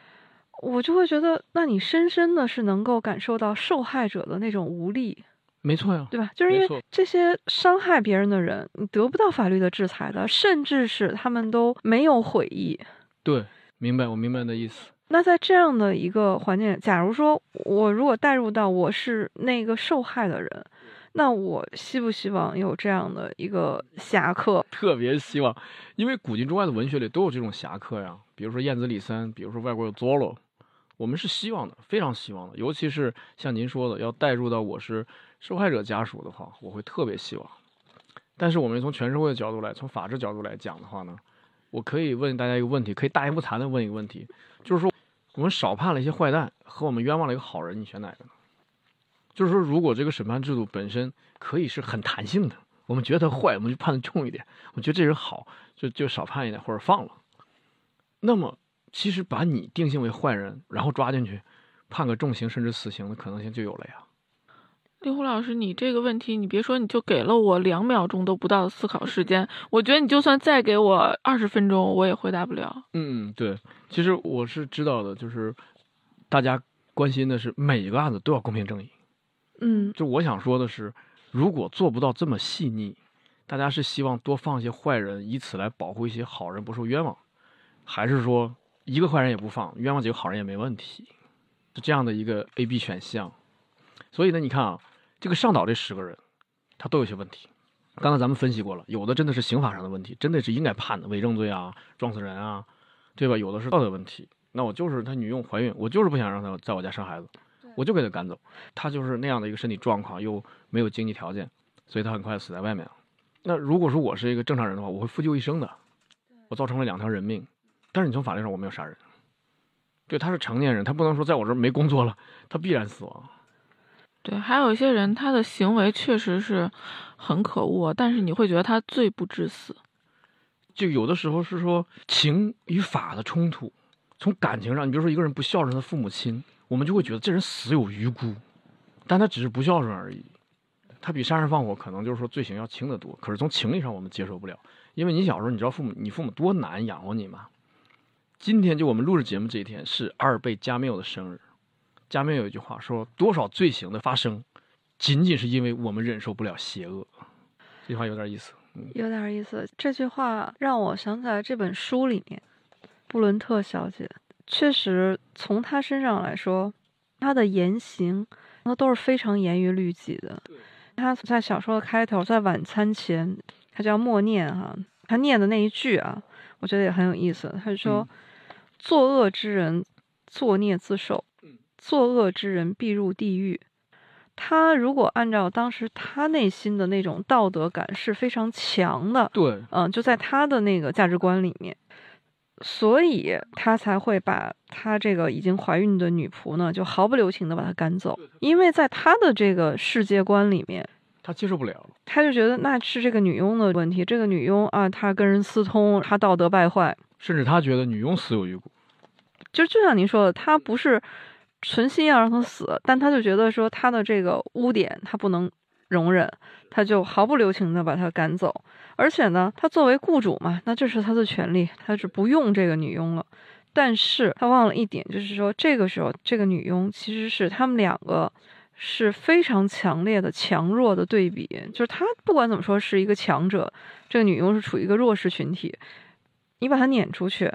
我就会觉得，那你深深的是能够感受到受害者的那种无力，没错呀，对吧？就是因为这些伤害别人的人，你得不到法律的制裁的，甚至是他们都没有悔意。对，明白，我明白你的意思。那在这样的一个环境，假如说我如果带入到我是那个受害的人，那我希不希望有这样的一个侠客？(laughs) 特别希望，因为古今中外的文学里都有这种侠客呀，比如说燕子李三，比如说外国有 Zorro，我们是希望的，非常希望的。尤其是像您说的，要带入到我是受害者家属的话，我会特别希望。但是我们从全社会的角度来，从法治角度来讲的话呢，我可以问大家一个问题，可以大言不惭的问一个问题，就是说，我们少判了一些坏蛋，和我们冤枉了一个好人，你选哪个呢？就是说，如果这个审判制度本身可以是很弹性的，我们觉得他坏，我们就判的重一点；我觉得这人好，就就少判一点或者放了。那么，其实把你定性为坏人，然后抓进去，判个重刑甚至死刑的可能性就有了呀。令狐老师，你这个问题，你别说，你就给了我两秒钟都不到的思考时间，我觉得你就算再给我二十分钟，我也回答不了。嗯，对，其实我是知道的，就是大家关心的是每一个案子都要公平正义。嗯，就我想说的是，如果做不到这么细腻，大家是希望多放一些坏人，以此来保护一些好人不受冤枉，还是说一个坏人也不放，冤枉几个好人也没问题？是这样的一个 A、B 选项。所以呢，你看啊，这个上岛这十个人，他都有些问题。刚才咱们分析过了，有的真的是刑法上的问题，真的是应该判的，伪证罪啊、撞死人啊，对吧？有的是道德问题。那我就是他女佣怀孕，我就是不想让她在我家生孩子，我就给他赶走。他就是那样的一个身体状况，又没有经济条件，所以他很快死在外面了。那如果说我是一个正常人的话，我会负疚一生的，我造成了两条人命。但是你从法律上我没有杀人，对，他是成年人，他不能说在我这儿没工作了，他必然死亡。对，还有一些人，他的行为确实是很可恶，但是你会觉得他罪不至死。就有的时候是说情与法的冲突，从感情上，你比如说一个人不孝顺他父母亲，我们就会觉得这人死有余辜，但他只是不孝顺而已，他比杀人放火可能就是说罪行要轻得多。可是从情理上我们接受不了，因为你小时候你知道父母你父母多难养活你吗？今天就我们录制节目这一天是二贝加缪的生日，加缪有一句话说：“多少罪行的发生，仅仅是因为我们忍受不了邪恶。”这句话有点意思。有点意思。这句话让我想起来这本书里面，布伦特小姐确实从他身上来说，他的言行那都是非常严于律己的。他在小说的开头，在晚餐前，他叫默念哈，他念的那一句啊，我觉得也很有意思。他说：“作恶之人，作孽自受；作恶之人，必入地狱。”他如果按照当时他内心的那种道德感是非常强的，对，嗯，就在他的那个价值观里面，所以他才会把他这个已经怀孕的女仆呢，就毫不留情的把她赶走，因为在他的这个世界观里面，他接受不了，他就觉得那是这个女佣的问题，这个女佣啊，她跟人私通，她道德败坏，甚至他觉得女佣死有余辜，就就像您说的，他不是。存心要让她死，但他就觉得说他的这个污点他不能容忍，他就毫不留情的把她赶走。而且呢，他作为雇主嘛，那这是他的权利，他是不用这个女佣了。但是他忘了一点，就是说这个时候这个女佣其实是他们两个是非常强烈的强弱的对比，就是他不管怎么说是一个强者，这个女佣是处于一个弱势群体。你把她撵出去，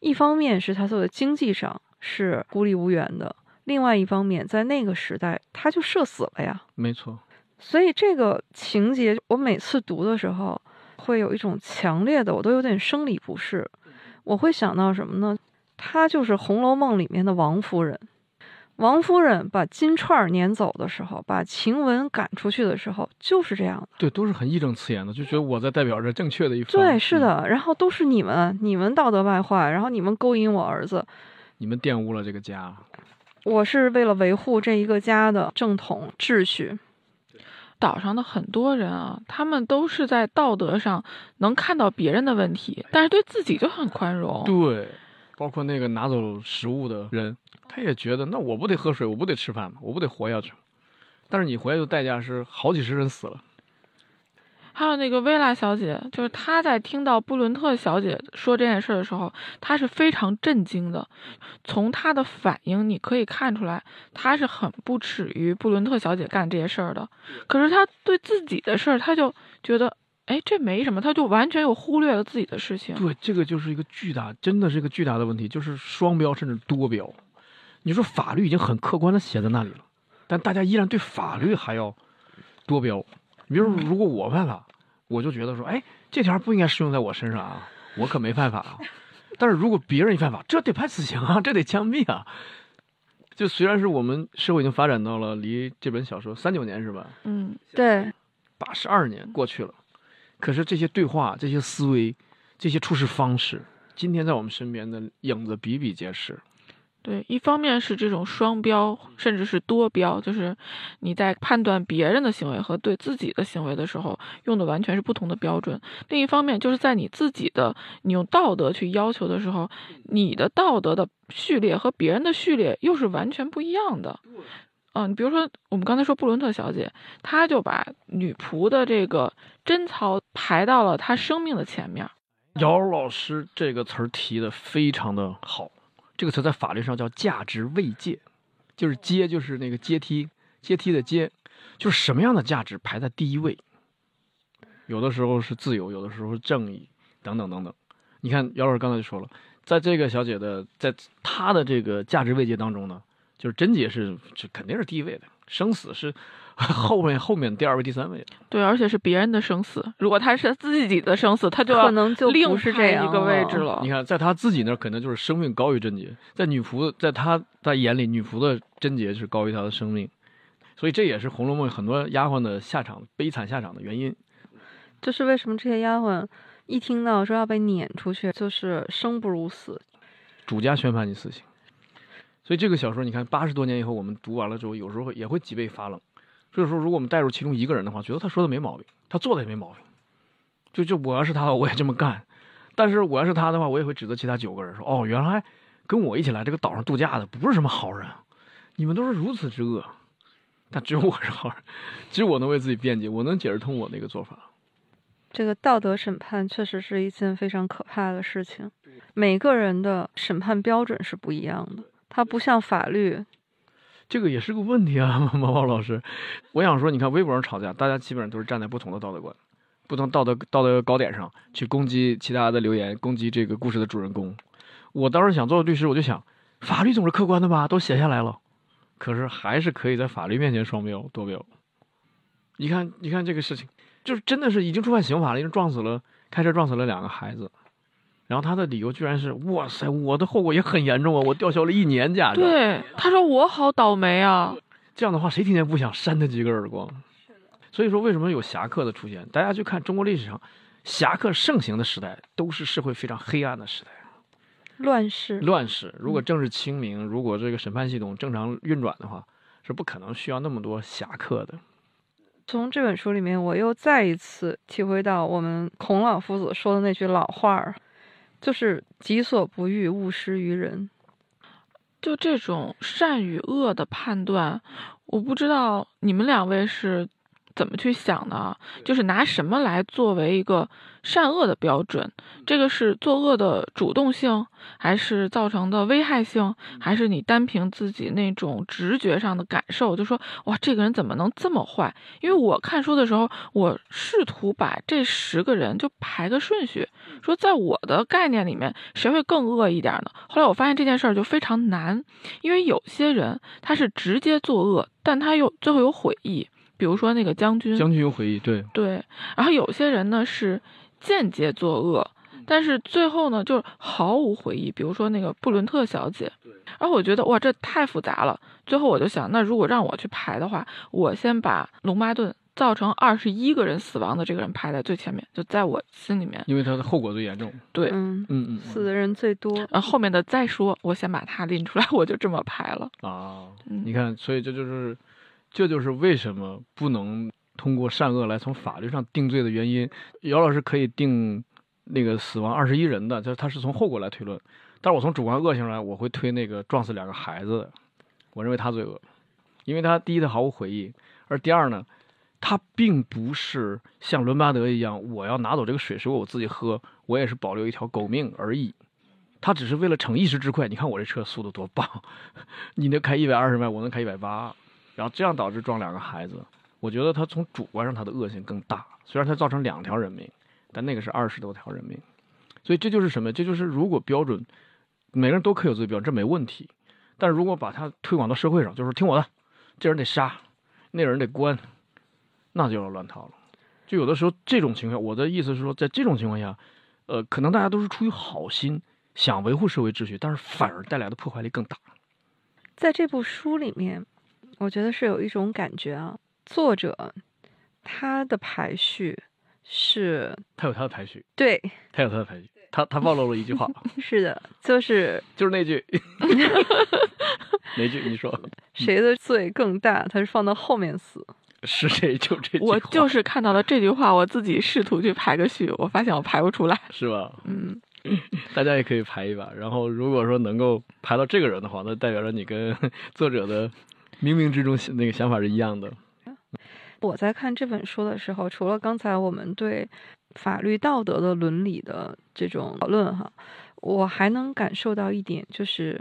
一方面是他做的经济上是孤立无援的。另外一方面，在那个时代，他就社死了呀。没错，所以这个情节，我每次读的时候，会有一种强烈的，我都有点生理不适。我会想到什么呢？她就是《红楼梦》里面的王夫人。王夫人把金钏撵走的时候，把晴雯赶出去的时候，就是这样的。对，都是很义正辞严的，就觉得我在代表着正确的一方。对，是的。然后都是你们，你们道德败坏，然后你们勾引我儿子，你们玷污了这个家。我是为了维护这一个家的正统秩序。岛上的很多人啊，他们都是在道德上能看到别人的问题，但是对自己就很宽容。对，包括那个拿走食物的人，他也觉得那我不得喝水，我不得吃饭吗？我不得活下去？但是你回来的代价是好几十人死了。还有那个薇拉小姐，就是她在听到布伦特小姐说这件事的时候，她是非常震惊的。从她的反应，你可以看出来，她是很不耻于布伦特小姐干这些事儿的。可是她对自己的事儿，她就觉得，哎，这没什么，她就完全又忽略了自己的事情。对，这个就是一个巨大，真的是一个巨大的问题，就是双标甚至多标。你说法律已经很客观的写在那里了，但大家依然对法律还要多标。你比如说，如果我犯法，我就觉得说，哎，这条不应该适用在我身上啊，我可没犯法啊。但是如果别人一犯法，这得判死刑啊，这得枪毙啊。就虽然是我们社会已经发展到了离这本小说三九年是吧？嗯，对，八十二年过去了，可是这些对话、这些思维、这些处事方式，今天在我们身边的影子比比皆是。对，一方面是这种双标，甚至是多标，就是你在判断别人的行为和对自己的行为的时候，用的完全是不同的标准。另一方面，就是在你自己的你用道德去要求的时候，你的道德的序列和别人的序列又是完全不一样的。嗯，你比如说我们刚才说布伦特小姐，她就把女仆的这个贞操排到了她生命的前面。姚老师这个词儿提的非常的好。这个词在法律上叫价值位阶，就是阶就是那个阶梯阶梯的阶，就是什么样的价值排在第一位。有的时候是自由，有的时候是正义，等等等等。你看姚老师刚才就说了，在这个小姐的在她的这个价值位阶当中呢，就是贞洁是肯定是第一位的，生死是。(laughs) 后面后面第二位第三位，对，而且是别人的生死。如果他是自己的生死，他就可能就另是这样一个位置了。你看，在他自己那儿，可能就是生命高于贞洁；在女仆，在他在眼里，女仆的贞洁是高于她的生命。所以这也是《红楼梦》很多丫鬟的下场悲惨下场的原因。就是为什么？这些丫鬟一听到说要被撵出去，就是生不如死，主家宣判你死刑。所以这个小说，你看八十多年以后，我们读完了之后，有时候也会脊背发冷。所以说，如果我们带入其中一个人的话，觉得他说的没毛病，他做的也没毛病。就就我要是他，我也这么干。但是我要是他的话，我也会指责其他九个人说：“哦，原来跟我一起来这个岛上度假的不是什么好人，你们都是如此之恶。但只有我是好人，只有我能为自己辩解，我能解释通我那个做法。”这个道德审判确实是一件非常可怕的事情。每个人的审判标准是不一样的，它不像法律。这个也是个问题啊，(laughs) 毛毛老师。我想说，你看微博上吵架，大家基本上都是站在不同的道德观、不同道德道德高点上去攻击其他的留言，攻击这个故事的主人公。我当时想做律师，我就想，法律总是客观的吧，都写下来了，可是还是可以在法律面前双标多标。你看，你看这个事情，就是真的是已经触犯刑法了，已经撞死了，开车撞死了两个孩子。然后他的理由居然是：哇塞，我的后果也很严重啊，我吊销了一年驾照。对，他说我好倒霉啊。这样的话，谁听见不想扇他几个耳光？所以说，为什么有侠客的出现？大家去看中国历史上，侠客盛行的时代，都是社会非常黑暗的时代，乱世。乱世。如果政治清明，如果这个审判系统正常运转的话，是不可能需要那么多侠客的。从这本书里面，我又再一次体会到我们孔老夫子说的那句老话儿。就是己所不欲，勿施于人。就这种善与恶的判断，我不知道你们两位是。怎么去想呢？就是拿什么来作为一个善恶的标准？这个是作恶的主动性，还是造成的危害性，还是你单凭自己那种直觉上的感受，就说哇，这个人怎么能这么坏？因为我看书的时候，我试图把这十个人就排个顺序，说在我的概念里面，谁会更恶一点呢？后来我发现这件事儿就非常难，因为有些人他是直接作恶，但他又最后有悔意。比如说那个将军，将军有回忆，对对。然后有些人呢是间接作恶，但是最后呢就毫无回忆。比如说那个布伦特小姐，然后我觉得哇，这太复杂了。最后我就想，那如果让我去排的话，我先把龙巴顿造成二十一个人死亡的这个人排在最前面，就在我心里面，因为他的后果最严重。对，嗯嗯嗯，死的人最多。然后后面的再说，我先把他拎出来，我就这么排了。啊，你看，所以这就是。这就是为什么不能通过善恶来从法律上定罪的原因。姚老师可以定那个死亡二十一人的，就是他是从后果来推论。但是我从主观恶性来，我会推那个撞死两个孩子的，我认为他最恶，因为他第一他毫无悔意，而第二呢，他并不是像伦巴德一样，我要拿走这个水水果我自己喝，我也是保留一条狗命而已。他只是为了逞一时之快，你看我这车速度多棒，(laughs) 你能开一百二十迈，我能开一百八。然后这样导致撞两个孩子，我觉得他从主观上他的恶性更大。虽然他造成两条人命，但那个是二十多条人命。所以这就是什么？这就是如果标准每个人都可以有自己标准，这没问题。但如果把它推广到社会上，就是听我的，这人得杀，那人得关，那就要乱套了。就有的时候这种情况，我的意思是说，在这种情况下，呃，可能大家都是出于好心想维护社会秩序，但是反而带来的破坏力更大。在这部书里面。我觉得是有一种感觉啊，作者他的排序是，他有他的排序，对，他有他的排序，他他暴露了一句话，(laughs) 是的，就是就是那句，(laughs) 哪句？你说谁的罪更大？他是放到后面死，是谁？就这句，我就是看到了这句话，我自己试图去排个序，我发现我排不出来，是吧？嗯，大家也可以排一把，然后如果说能够排到这个人的话，那代表着你跟 (laughs) 作者的。冥冥之中，那个想法是一样的。我在看这本书的时候，除了刚才我们对法律、道德的伦理的这种讨论，哈，我还能感受到一点，就是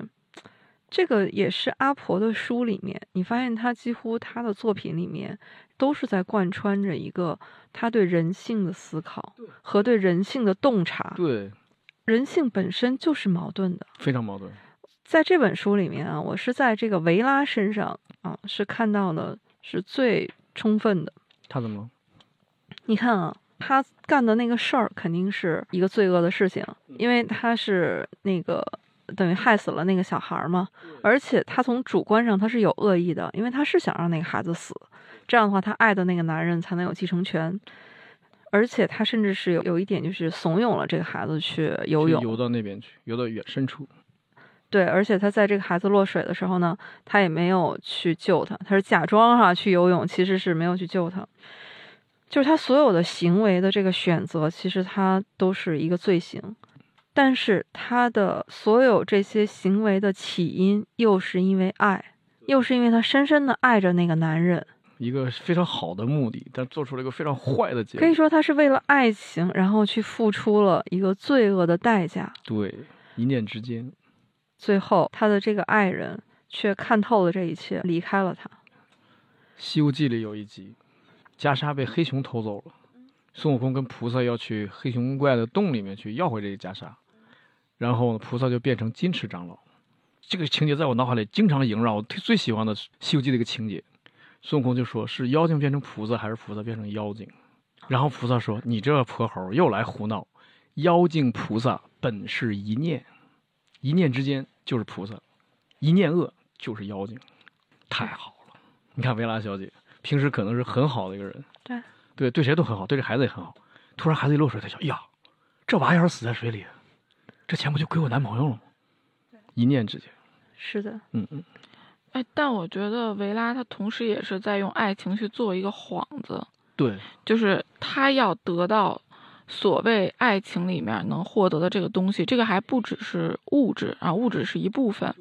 这个也是阿婆的书里面，你发现他几乎他的作品里面都是在贯穿着一个他对人性的思考和对人性的洞察。对，人性本身就是矛盾的，非常矛盾。在这本书里面啊，我是在这个维拉身上。啊，是看到的是最充分的。他怎么？你看啊，他干的那个事儿肯定是一个罪恶的事情，因为他是那个等于害死了那个小孩嘛。而且他从主观上他是有恶意的，因为他是想让那个孩子死，这样的话他爱的那个男人才能有继承权。而且他甚至是有有一点就是怂恿了这个孩子去游泳，游到那边去，游到远深处。对，而且他在这个孩子落水的时候呢，他也没有去救他，他是假装哈去游泳，其实是没有去救他。就是他所有的行为的这个选择，其实他都是一个罪行，但是他的所有这些行为的起因，又是因为爱，又是因为他深深的爱着那个男人，一个非常好的目的，但做出了一个非常坏的结果。可以说他是为了爱情，然后去付出了一个罪恶的代价。对，一念之间。最后，他的这个爱人却看透了这一切，离开了他。《西游记》里有一集，袈裟被黑熊偷走了，孙悟空跟菩萨要去黑熊怪的洞里面去要回这个袈裟，然后呢，菩萨就变成金翅长老。这个情节在我脑海里经常萦绕，我最最喜欢的《西游记》的一个情节。孙悟空就说：“是妖精变成菩萨，还是菩萨变成妖精？”然后菩萨说：“你这泼猴又来胡闹！妖精菩萨本是一念，一念之间就是菩萨，一念恶就是妖精。”太好了！你看维拉小姐平时可能是很好的一个人，对对，对谁都很好，对这孩子也很好。突然孩子一落水，她想：“呀，这娃要是死在水里，这钱不就归我男朋友了吗？”一念之间，是的，嗯嗯，哎，但我觉得维拉她同时也是在用爱情去做一个幌子，对，就是她要得到所谓爱情里面能获得的这个东西，这个还不只是物质啊，物质是一部分，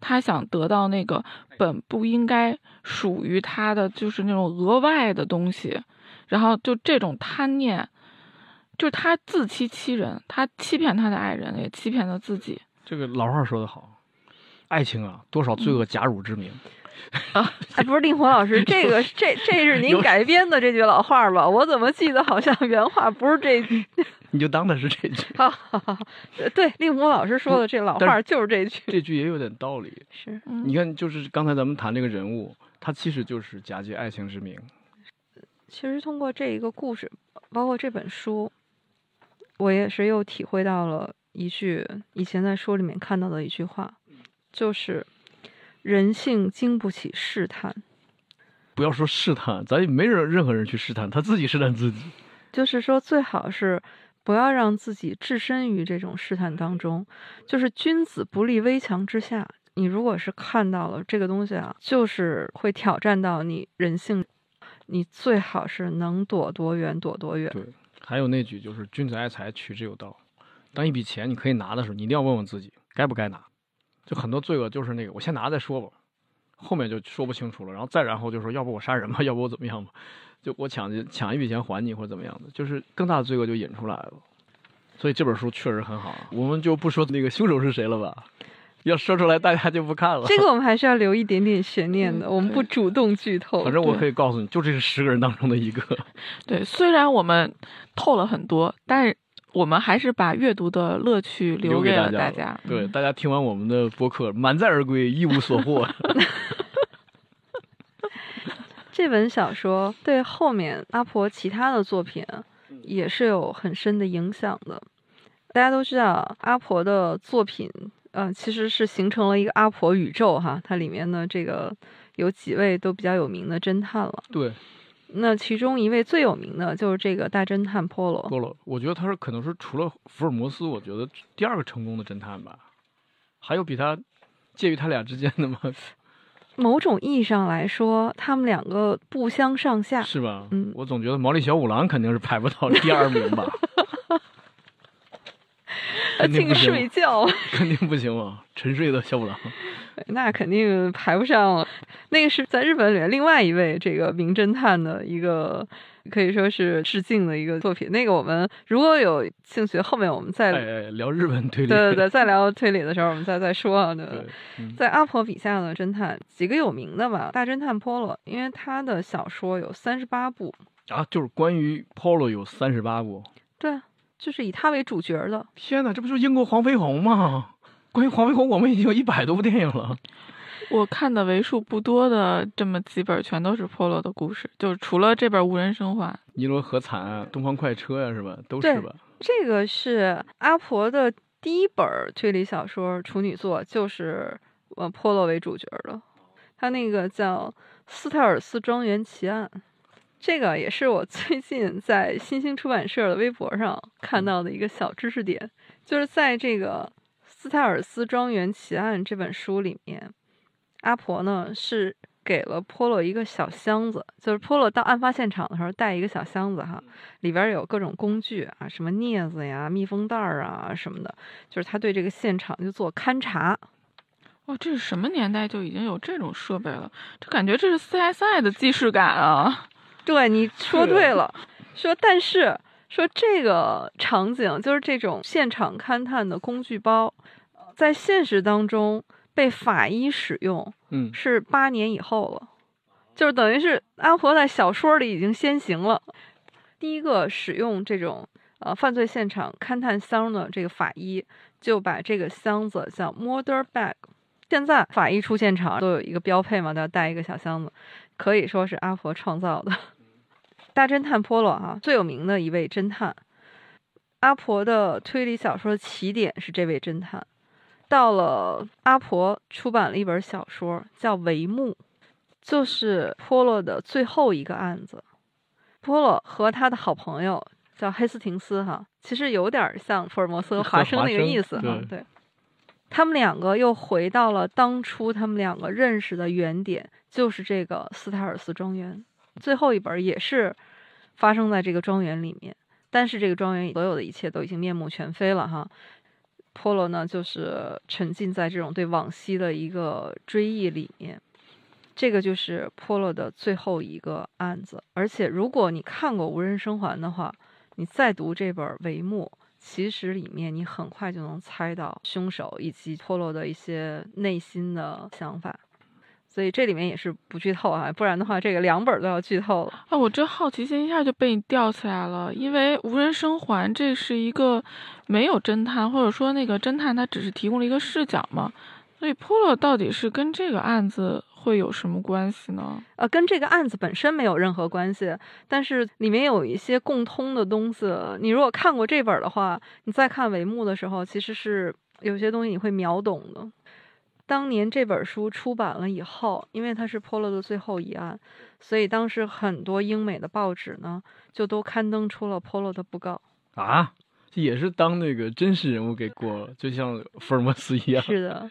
他想得到那个本不应该属于他的，就是那种额外的东西，然后就这种贪念，就是他自欺欺人，他欺骗他的爱人，也欺骗了自己。这个老话说得好，爱情啊，多少罪恶假汝之名。(laughs) 哎，不是令狐老师，这个这这是您改编的这句老话吧？我怎么记得好像原话不是这句？(laughs) 你就当它是这句，好好好，对，令狐老师说的这老但话就是这句。这句也有点道理。是，嗯，你看，就是刚才咱们谈这个人物，他其实就是假借爱情之名。其实通过这一个故事，包括这本书，我也是又体会到了一句以前在书里面看到的一句话，就是人性经不起试探。不要说试探，咱也没人任何人去试探，他自己试探自己。就是说，最好是不要让自己置身于这种试探当中。就是君子不立危墙之下。你如果是看到了这个东西啊，就是会挑战到你人性，你最好是能躲多远躲多远。对，还有那句就是“君子爱财，取之有道”。当一笔钱你可以拿的时候，你一定要问问自己该不该拿。就很多罪恶就是那个，我先拿再说吧，后面就说不清楚了，然后再然后就说，要不我杀人吧，要不我怎么样吧，就我抢去抢一笔钱还你或者怎么样的，就是更大的罪恶就引出来了。所以这本书确实很好，啊我们就不说那个凶手是谁了吧，要说出来大家就不看了。这个我们还是要留一点点悬念的，嗯我们不主动剧透。反正我可以告诉你，就这是十个人当中的一个。对，虽然我们透了很多，但是我们还是把阅读的乐趣留给大家了了大家。对，嗯大家听完我们的播客，满载而归，一无所获。(laughs) 这本小说对后面阿婆其他的作品也是有很深的影响的。大家都知道，阿婆的作品，呃，其实是形成了一个阿婆宇宙哈。它里面呢，这个有几位都比较有名的侦探了。对，那其中一位最有名的就是这个大侦探波罗。波罗。我觉得他是可能是除了福尔摩斯，我觉得第二个成功的侦探吧。还有比他介于他俩之间的吗？(laughs) 某种意义上来说，他们两个不相上下。是吧？嗯我总觉得毛利小五郎肯定是排不到第二名吧。(laughs) (laughs) 肯定净睡觉。(laughs) 肯定不行啊！沉睡的小五郎，(laughs) 那肯定排不上了。那个是在日本里面另外一位这个名侦探的一个，可以说是致敬的一个作品。那个我们如果有兴趣，后面我们再、哎哎，聊日本推理，对对对，再聊推理的时候，我们再再说啊。对对对，嗯在阿婆笔下的侦探几个有名的吧，大侦探 Polo，因为他的小说有三十八部，啊，就是关于 Polo 有三十八部。对，就是以他为主角的。天哪，这不就是英国黄飞鸿吗？(laughs) 关于黄飞鸿，我们已经有一百多部电影了。我看的为数不多的这么几本，全都是 Polo 的故事，就是除了这本《无人生还》。尼罗河惨啊，东方快车呀、是吧？都是吧？这个是阿婆的第一本推理小说处女作，就是呃 Polo 为主角的，他那个叫《斯泰尔斯庄园奇案》，这个也是我最近在新兴出版社的微博上看到的一个小知识点，就是在这个《斯泰尔斯庄园奇案》这本书里面，阿婆呢是。给了波洛一个小箱子，就是波洛到案发现场的时候带一个小箱子哈，里边有各种工具啊，什么镊子呀、密封袋儿啊什么的，就是他对这个现场就做勘察。哇，这是什么年代就已经有这种设备了？这感觉这是 CSI 的既视感啊！对，你说对了，说但是说这个场景就是这种现场勘探的工具包，在现实当中被法医使用嗯，是八年以后了，就是等于是阿婆在小说里已经先行了。第一个使用这种呃犯罪现场勘探箱的这个法医，就把这个箱子叫 murder bag。现在法医出现场都有一个标配嘛，都要带一个小箱子，可以说是阿婆创造的。大侦探波洛哈、最有名的一位侦探，阿婆的推理小说的起点是这位侦探。到了阿婆出版了一本小说，叫《帷幕》，就是波洛的最后一个案子。波洛和他的好朋友叫黑斯廷斯哈，其实有点像福尔摩斯和华生那个意思哈。对，他们两个又回到了当初他们两个认识的原点，就是这个斯泰尔斯庄园。最后一本也是发生在这个庄园里面，但是这个庄园所有的一切都已经面目全非了哈。波罗呢，就是沉浸在这种对往昔的一个追忆里面。这个就是波罗的最后一个案子，而且如果你看过《无人生还》的话，你再读这本《帷幕》，其实里面你很快就能猜到凶手以及波罗的一些内心的想法。所以这里面也是不剧透啊，不然的话，这个两本都要剧透了。啊，我这好奇心一下就被你吊起来了，因为无人生还这是一个没有侦探，或者说那个侦探他只是提供了一个视角嘛，所以 Polo 到底是跟这个案子会有什么关系呢？呃，跟这个案子本身没有任何关系，但是里面有一些共通的东西。你如果看过这本的话，你再看帷幕的时候，其实是有些东西你会秒懂的。当年这本书出版了以后，因为它是 Polo 的最后一案，所以当时很多英美的报纸呢，就都刊登出了 Polo 的布告。啊，这也是当那个真实人物给过了，就像福尔摩斯一样。(laughs) 是的，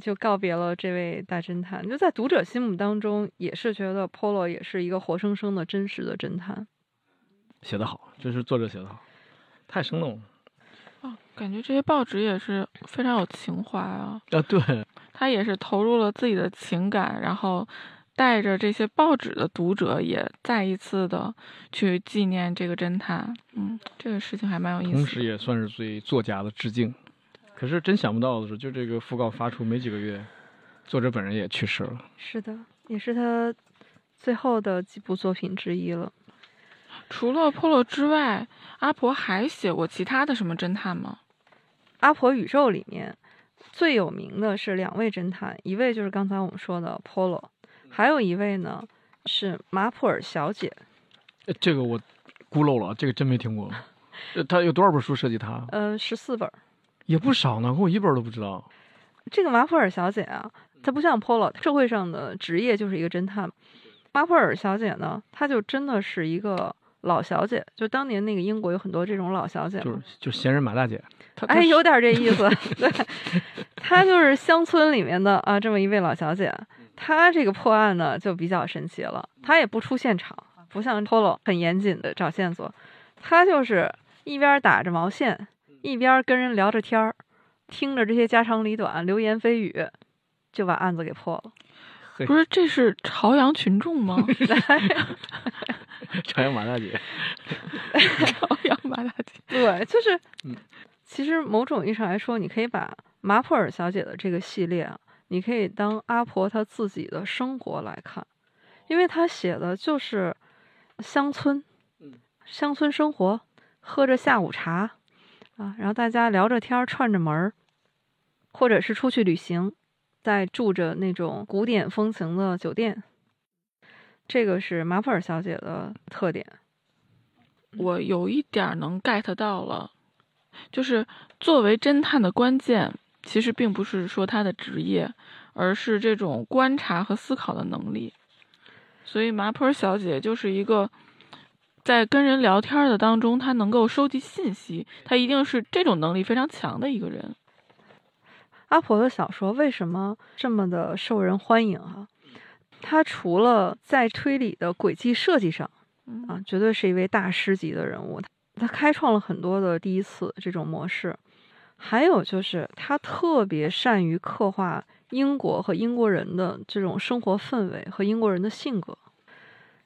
就告别了这位大侦探。就在读者心目当中，也是觉得 Polo 也是一个活生生的真实的侦探。写得好，这是作者写得好，太生动了啊，感觉这些报纸也是非常有情怀啊，啊！对，他也是投入了自己的情感，然后带着这些报纸的读者也再一次的去纪念这个侦探。嗯，这个事情还蛮有意思的。时也算是对作家的致敬。可是真想不到的是，就这个讣告发出没几个月，作者本人也去世了。是的，也是他最后的几部作品之一了。除了 Polo 之外，阿婆还写过其他的什么侦探吗？阿婆宇宙里面最有名的是两位侦探，一位就是刚才我们说的 Polo，还有一位呢是马普尔小姐。呃这个我孤陋了，这个真没听过。(laughs) 呃他有多少本书涉及他？呃，十四本儿。也不少呢，我一本都不知道。这个马普尔小姐啊，她不像 Polo，社会上的职业就是一个侦探。马普尔小姐呢，她就真的是一个老小姐，就当年那个英国有很多这种老小姐就是，就是闲人马大姐，哎，有点这意思。(laughs) 对，她就是乡村里面的啊，这么一位老小姐。她这个破案呢，就比较神奇了。她也不出现场，不像 Polo 很严谨的找线索，她就是一边打着毛线，一边跟人聊着天儿，听着这些家长里短、流言蜚语，就把案子给破了。不是，这是朝阳群众吗？(laughs) 朝阳马大姐。朝阳马大姐。(laughs) (laughs) 对，就是嗯，其实某种意义上来说，你可以把马普尔小姐的这个系列啊，你可以当阿婆她自己的生活来看，因为她写的就是乡村，乡村生活，喝着下午茶啊，然后大家聊着天儿，串着门儿，或者是出去旅行，在住着那种古典风情的酒店。这个是马普尔小姐的特点。我有一点能 get 到了，就是作为侦探的关键，其实并不是说他的职业，而是这种观察和思考的能力。所以马普尔小姐就是一个在跟人聊天的当中，她能够收集信息，她一定是这种能力非常强的一个人。阿婆的小说为什么这么的受人欢迎啊？他除了在推理的轨迹设计上嗯啊，绝对是一位大师级的人物，他开创了很多的第一次这种模式。还有就是他特别善于刻画英国和英国人的这种生活氛围和英国人的性格。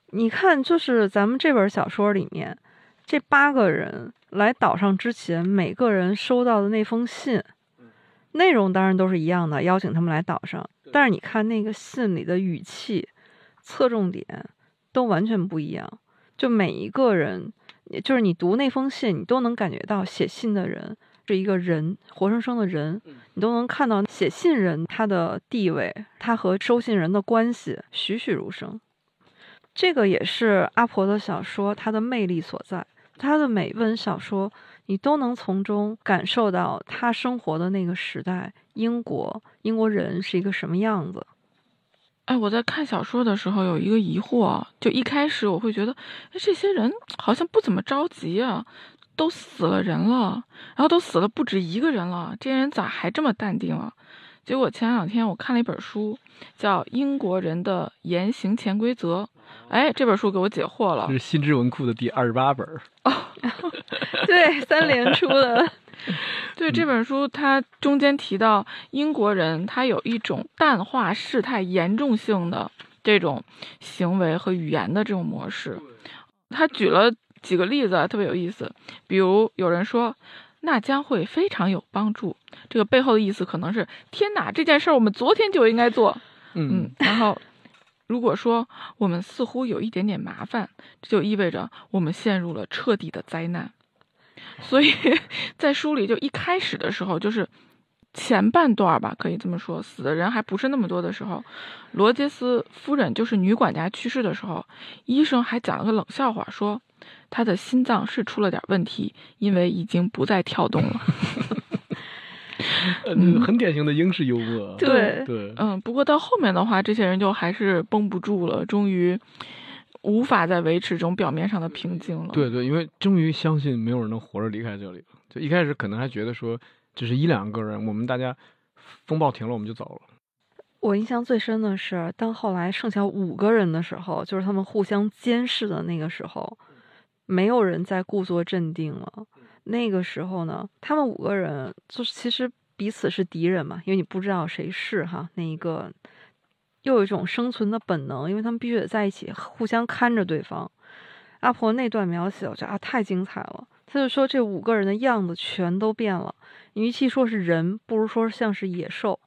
你看，就是咱们这本小说里面，这八个人来岛上之前，每个人收到的那封信，内容当然都是一样的，邀请他们来岛上，但是你看那个信里的语气、侧重点都完全不一样。就每一个人，就是你读那封信，你都能感觉到写信的人是一个人，活生生的人，你都能看到写信人他的地位，他和收信人的关系栩栩如生。这个也是阿婆的小说它的魅力所在，她的每本小说。你都能从中感受到他生活的那个时代，英国英国人是一个什么样子。哎，我在看小说的时候有一个疑惑，就一开始我会觉得，哎，这些人好像不怎么着急啊，都死了人了，然后都死了不止一个人了，这些人咋还这么淡定了？结果前两天我看了一本书，叫《英国人的言行潜规则》。哎，这本书给我解惑了。这是新知文库的第二十八本哦，(laughs) 对，三联出的。(laughs) 对这本书，它中间提到英国人他有一种淡化事态严重性的这种行为和语言的这种模式。他举了几个例子，特别有意思。比如有人说，那将会非常有帮助。这个背后的意思可能是：天哪，这件事儿我们昨天就应该做。嗯，然后。如果说我们似乎有一点点麻烦，这就意味着我们陷入了彻底的灾难。所以在书里，就一开始的时候，就是前半段吧，可以这么说，死的人还不是那么多的时候，罗杰斯夫人就是女管家去世的时候，医生还讲了个冷笑话，说她的心脏是出了点问题，因为已经不再跳动了。(laughs) 嗯，很典型的英式幽默。对对，嗯，不过到后面的话，这些人就还是绷不住了，终于无法再维持这种表面上的平静了。对对，因为终于相信没有人能活着离开这里了。就一开始可能还觉得说只是一两个人，我们大家风暴停了我们就走了。我印象最深的是，当后来剩下五个人的时候，就是他们互相监视的那个时候，没有人再故作镇定了。那个时候呢，他们五个人就是其实彼此是敌人嘛，因为你不知道谁是哈。那一个又有一种生存的本能，因为他们必须得在一起，互相看着对方。阿婆那段描写，我觉得啊太精彩了。他就说这五个人的样子全都变了，与其说是人，不如说像是野兽。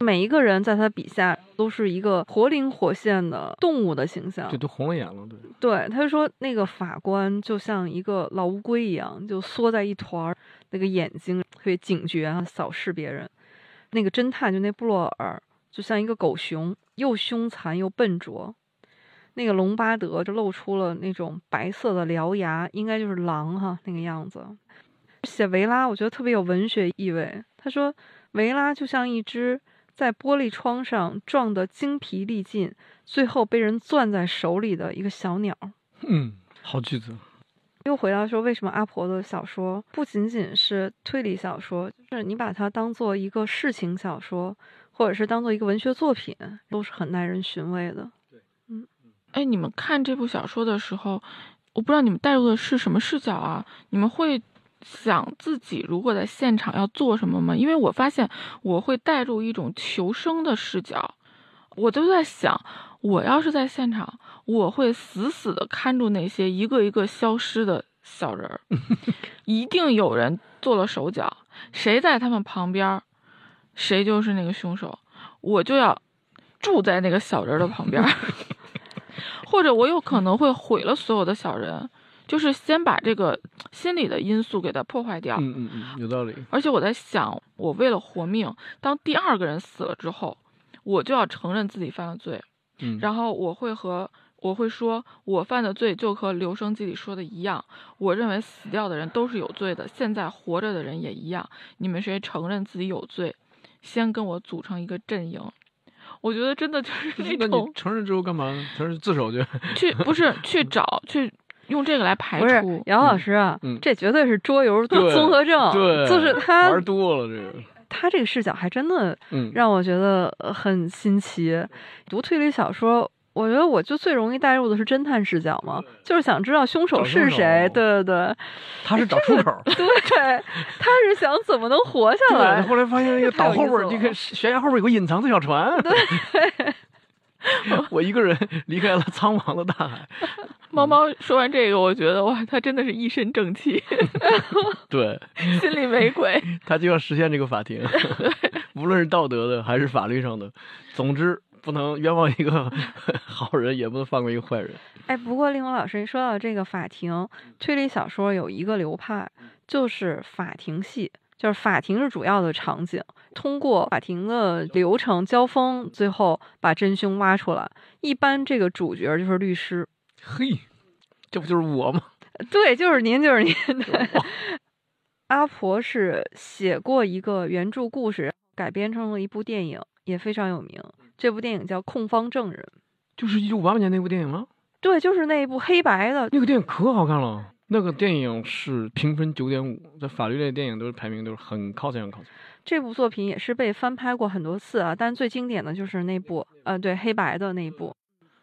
每一个人在他笔下都是一个活灵活现的动物的形象，这都红了眼了，对。对，他就说那个法官就像一个老乌龟一样，就缩在一团儿，那个眼睛特别警觉啊，扫视别人。那个侦探就那布洛尔，就像一个狗熊，又凶残又笨拙。那个隆巴德就露出了那种白色的獠牙，应该就是狼哈那个样子。写维拉，我觉得特别有文学意味。他说维拉就像一只。在玻璃窗上撞得精疲力尽，最后被人攥在手里的一个小鸟。嗯，好句子。又回到说，为什么阿婆的小说不仅仅是推理小说，就是你把它当做一个事情小说，或者是当做一个文学作品，都是很耐人寻味的。对，嗯，哎，你们看这部小说的时候，我不知道你们带入的是什么视角啊？你们会？想自己如果在现场要做什么吗？因为我发现我会带入一种求生的视角，我就在想，我要是在现场，我会死死的看住那些一个一个消失的小人儿，(laughs) 一定有人做了手脚，谁在他们旁边，谁就是那个凶手，我就要住在那个小人的旁边，(laughs) 或者我有可能会毁了所有的小人。就是先把这个心理的因素给它破坏掉。嗯嗯嗯，有道理。而且我在想，我为了活命，当第二个人死了之后，我就要承认自己犯了罪。嗯，然后我会和我会说，我犯的罪就和留声机里说的一样。我认为死掉的人都是有罪的，现在活着的人也一样。你们谁承认自己有罪，先跟我组成一个阵营。我觉得真的就是那种承认之后干嘛呢？承认自首去？去不是去找去。用这个来排除，不是杨老师啊，这绝对是桌游综合症，对，就是他玩多了这个，他这个视角还真的让我觉得很新奇。读推理小说，我觉得我就最容易带入的是侦探视角嘛，就是想知道凶手是谁，对对对，他是找出口，对，他是想怎么能活下来。后来发现那个岛后边，那个悬崖后边有个隐藏的小船，对。我一个人离开了苍茫的大海。(laughs) 猫猫说完这个，我觉得哇，他真的是一身正气，(laughs) 对，心里没鬼。他就要实现这个法庭，(laughs) 无论是道德的还是法律上的，总之不能冤枉一个 (laughs) 好人，也不能放过一个坏人。哎，不过令狐老师一说到这个法庭推理小说，有一个流派就是法庭戏，就是法庭是主要的场景，通过法庭的流程交锋，最后把真凶挖出来。一般这个主角就是律师。嘿，这不就是我吗？(laughs) 对，就是您，就是您。(laughs) 对，阿婆是写过一个原著故事，改编成了一部电影，也非常有名。这部电影叫《控方证人》，就是一九五八年那部电影吗？对，就是那一部黑白的。那个电影可好看了，那个电影是评分九点五，在法律类电影都是排名都是很靠前，很靠前。这部作品也是被翻拍过很多次啊，但最经典的就是那部，呃，对，黑白的那一部。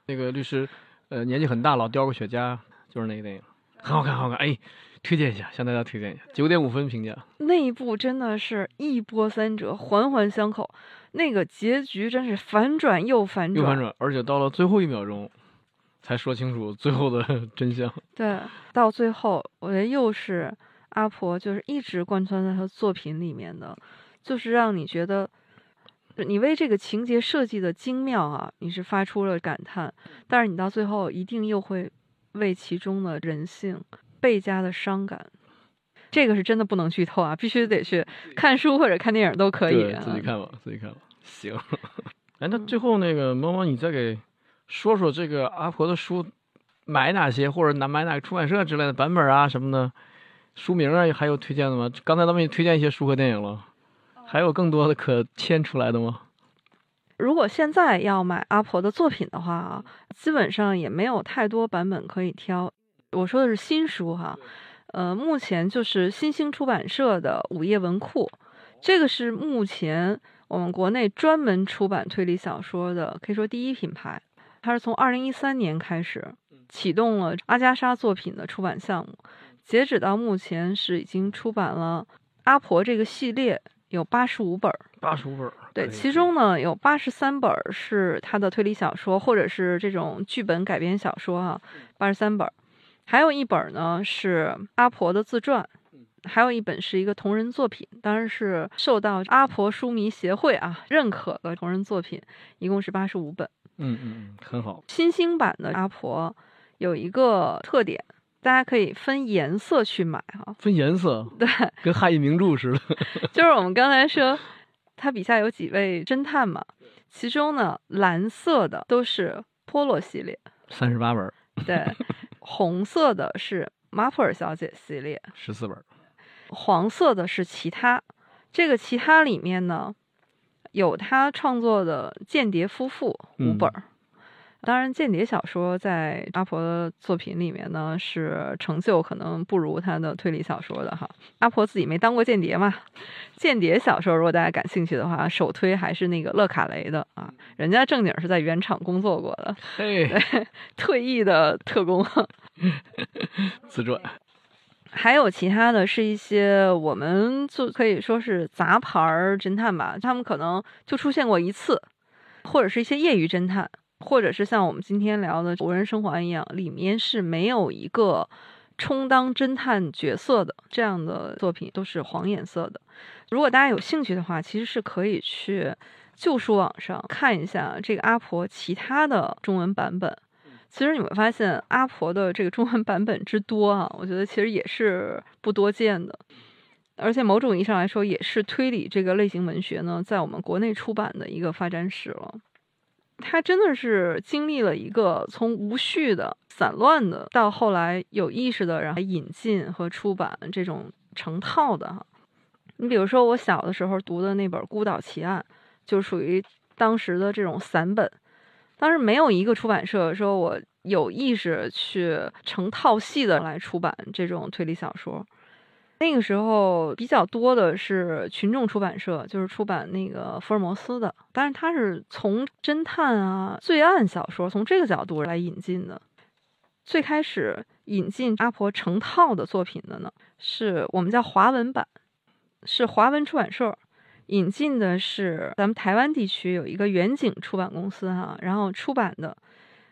那个律师，呃，年纪很大，老叼个雪茄，就是那个电影，很好看，很好看。哎，推荐一下，向大家推荐一下，九点五分评价。那一部真的是一波三折，环环相扣，那个结局真是反转又反转，又反转，而且到了最后一秒钟。才说清楚最后的 (laughs) 真相。对，到最后，我觉得又是阿婆，就是一直贯穿在她作品里面的，就是让你觉得，你为这个情节设计的精妙啊，你是发出了感叹，但是你到最后一定又会为其中的人性倍加的伤感。这个是真的不能剧透啊，必须得去看书或者看电影都可以。自己看吧，自己看吧。行。(laughs) 哎，那最后那个猫猫，你再给。说说这个阿婆的书，买哪些或者哪买哪个出版社之类的版本啊什么的，书名啊还有推荐的吗？刚才咱们也推荐一些书和电影了，还有更多的可签出来的吗？如果现在要买阿婆的作品的话啊，基本上也没有太多版本可以挑。我说的是新书哈，呃，目前就是新兴出版社的午夜文库，这个是目前我们国内专门出版推理小说的，可以说第一品牌。它是从二零一三年开始启动了阿加莎作品的出版项目，截止到目前是已经出版了阿婆这个系列有八十五本，八十五本，对，其中呢有八十三本是他的推理小说或者是这种剧本改编小说啊，八十三本，还有一本呢是阿婆的自传，还有一本是一个同人作品，当然是受到阿婆书迷协会啊认可的同人作品，一共是八十五本。嗯嗯嗯，很好。新兴版的阿婆有一个特点，大家可以分颜色去买哈。分颜色？对，跟汉译名著似的。(laughs) 就是我们刚才说，他笔下有几位侦探嘛，其中呢，蓝色的都是波洛系列，三十八本。对，(laughs) 红色的是马普尔小姐系列，十四本。黄色的是其他，这个其他里面呢。有他创作的《间谍夫妇》五本儿，当然，间谍小说在阿婆的作品里面呢是成就可能不如他的推理小说的哈。阿婆自己没当过间谍嘛，间谍小说如果大家感兴趣的话，首推还是那个勒卡雷的啊，人家正经是在原厂工作过的，(laughs) 嘿，退役的特工，(laughs) 自传。(laughs) 还有其他的是一些我们就可以说是杂牌侦探吧，他们可能就出现过一次，或者是一些业余侦探，或者是像我们今天聊的《无人生还》一样，里面是没有一个充当侦探角色的这样的作品，都是黄颜色的。如果大家有兴趣的话，其实是可以去旧书网上看一下这个阿婆其他的中文版本。其实你会发现，阿婆的这个中文版本之多啊，我觉得其实也是不多见的，而且某种意义上来说，也是推理这个类型文学呢，在我们国内出版的一个发展史了。它真的是经历了一个从无序的、散乱的，到后来有意识的，然后引进和出版这种成套的哈。你比如说，我小的时候读的那本《孤岛奇案》，就属于当时的这种散本。当时没有一个出版社说我有意识去成套系的来出版这种推理小说。那个时候比较多的是群众出版社，就是出版那个福尔摩斯的。但是它是从侦探啊、罪案小说从这个角度来引进的。最开始引进阿婆成套的作品的呢，是我们叫华文版，是华文出版社引进的是咱们台湾地区有一个远景出版公司哈，然后出版的，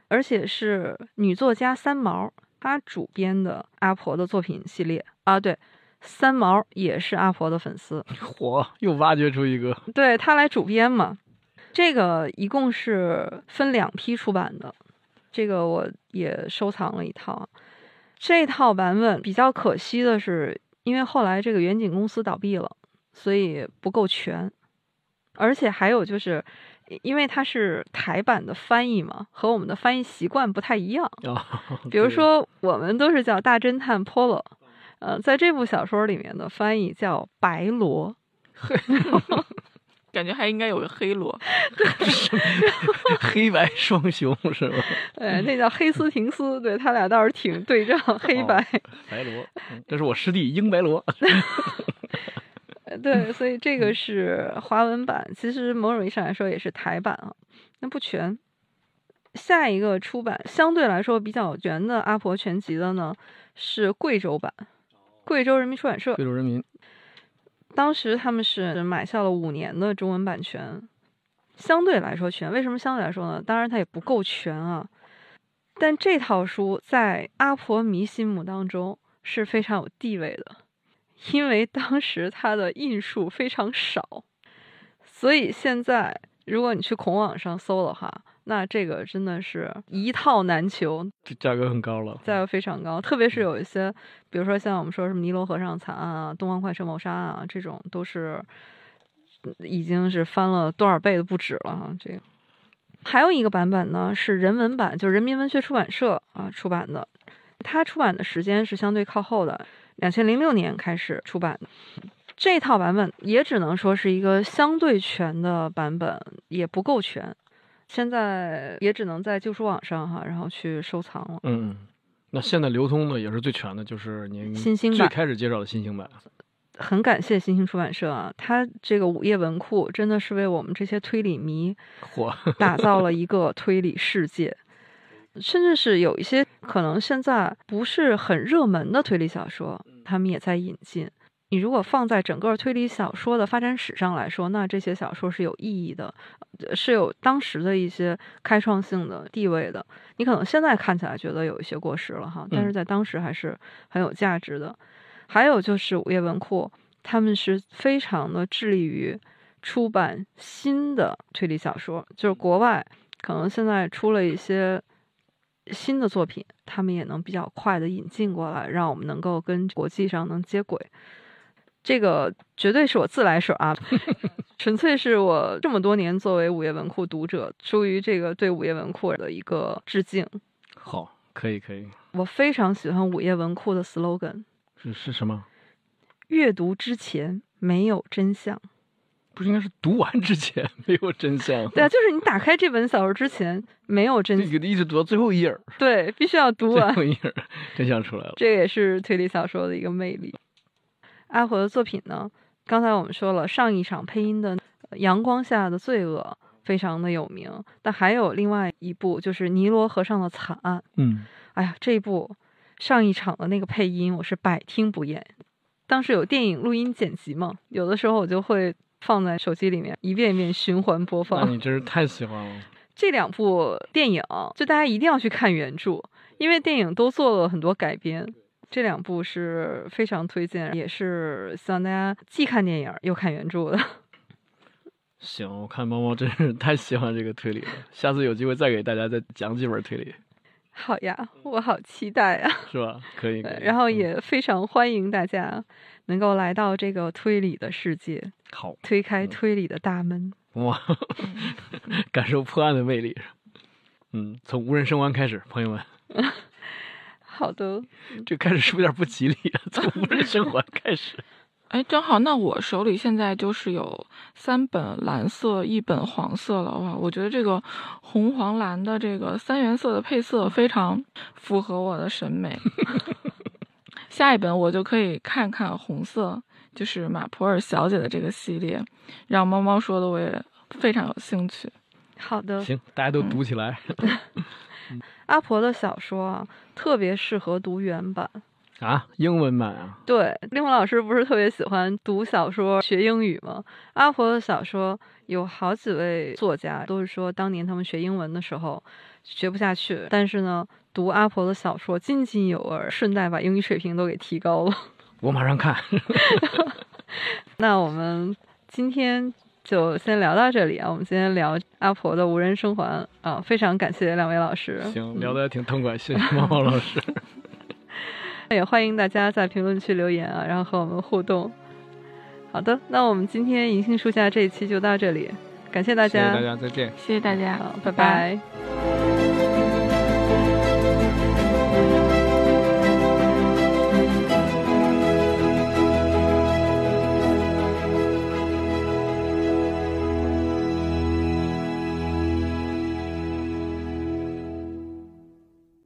而且是女作家三毛她主编的阿婆的作品系列啊，对，三毛也是阿婆的粉丝，(laughs) 火，又挖掘出一个，对他来主编嘛。这个一共是分两批出版的，这个我也收藏了一套。这套版本比较可惜的是，因为后来这个远景公司倒闭了，所以不够全。而且还有就是，因为它是台版的翻译嘛，和我们的翻译习惯不太一样。啊，比如，说，我们都是叫大侦探 Polo，呃，在这部小说里面的翻译叫白罗。(laughs) (laughs) 感觉还应该有个黑罗。(laughs) 黑白双雄是吧？哎，那叫黑斯廷斯，对他俩倒是挺对仗，黑白。白罗，嗯这是我师弟英白罗。呃对，所以这个是华文版，其实某种意义上来说也是台版啊，那不全。下一个出版相对来说比较全的《阿婆全集》的呢，是贵州版，贵州人民出版社。贵州人民，当时他们是买下了五年的中文版权，相对来说全。为什么相对来说呢？当然它也不够全啊。但这套书在阿婆迷心目当中是非常有地位的，因为当时它的印数非常少，所以现在如果你去孔网上搜的话，那这个真的是一套难求，这价格很高了。价格非常高，特别是有一些，比如说像我们说什么尼罗河上惨案啊、东方快车谋杀案啊，这种都是嗯已经是翻了多少倍的不止了哈。这个还有一个版本呢是人文版，就是人民文学出版社啊出版的，它出版的时间是相对靠后的，两千零六年开始出版的。这套版本也只能说是一个相对全的版本，也不够全。现在也只能在旧书网上哈，然后去收藏了。嗯，嗯，那现在流通的也是最全的，就是您最新兴版开始介绍的新兴版。很感谢新兴出版社啊，它这个午夜文库真的是为我们这些推理迷嚯，(laughs) 打造了一个推理世界，甚至是有一些可能现在不是很热门的推理小说，他们也在引进。你如果放在整个推理小说的发展史上来说，那这些小说是有意义的，呃是有当时的一些开创性的地位的。你可能现在看起来觉得有一些过时了哈，但是在当时还是很有价值的。还有就是午夜文库，他们是非常的致力于出版新的推理小说，就是国外可能现在出了一些新的作品，他们也能比较快的引进过来，让我们能够跟国际上能接轨。这个绝对是我自来水啊，(laughs) 纯粹是我这么多年作为午夜文库读者，出于这个对午夜文库的一个致敬。好，可以可以，我非常喜欢午夜文库的 slogan：是是什么？阅读之前没有真相。不是应该是读完之前没有真相？对啊，就是你打开这本小说之前没有真这个一直读到最后一页儿，对，必须要读完。最后一页儿真相出来了。这也是推理小说的一个魅力。阿火的作品呢，刚才我们说了，上一场配音的《阳光下的罪恶》非常的有名，但还有另外一部就是《尼罗河上的惨案》。嗯，哎呀，这一部上一场的那个配音我是百听不厌。当时有电影录音剪辑嘛，有的时候我就会放在手机里面一遍一遍循环播那放。你真是太喜欢了。这两部电影，就大家一定要去看原著，因为电影都做了很多改编。这两部是非常推荐，也是希望大家既看电影又看原著的。(laughs) 行，我看猫猫真是太喜欢这个推理了，下次有机会再给大家再讲几本推理，好呀，我好期待啊！是吧？可以。可以然后嗯也非常欢迎大家能够来到这个推理的世界，好推开嗯推理的大门。哇，感受破案的魅力。嗯，从无人生还开始，朋友们，(laughs) 好的，这开始是不是有点不吉利啊？(laughs) 从无人生还 (laughs) 开始，哎，正好，那我手里现在就是有三本蓝色，一本黄色了。哇，我觉得这个红黄蓝的这个三原色的配色非常符合我的审美。(laughs) 下一本我就可以看看红色，就是马普尔小姐的这个系列，让猫猫说的我也非常有兴趣。好的。行，大家都读起来。阿婆的小说啊，特别适合读原版。啊，英文版啊，对，令狐老师不是特别喜欢读小说学英语吗？阿婆的小说有好几位作家都是说，当年他们学英文的时候学不下去，但是呢，读阿婆的小说津津有味，顺带把英语水平都给提高了。我马上看。(laughs) (laughs) 那我们今天就先聊到这里啊，我们今天聊阿婆的无人生还啊，非常感谢两位老师。行，聊的也挺痛快，谢谢猫猫老师。(laughs) 也欢迎大家在评论区留言啊，然后和我们互动。好的，那我们今天银杏树下这一期就到这里，感谢大家，大家再见，谢谢大家，好，拜拜。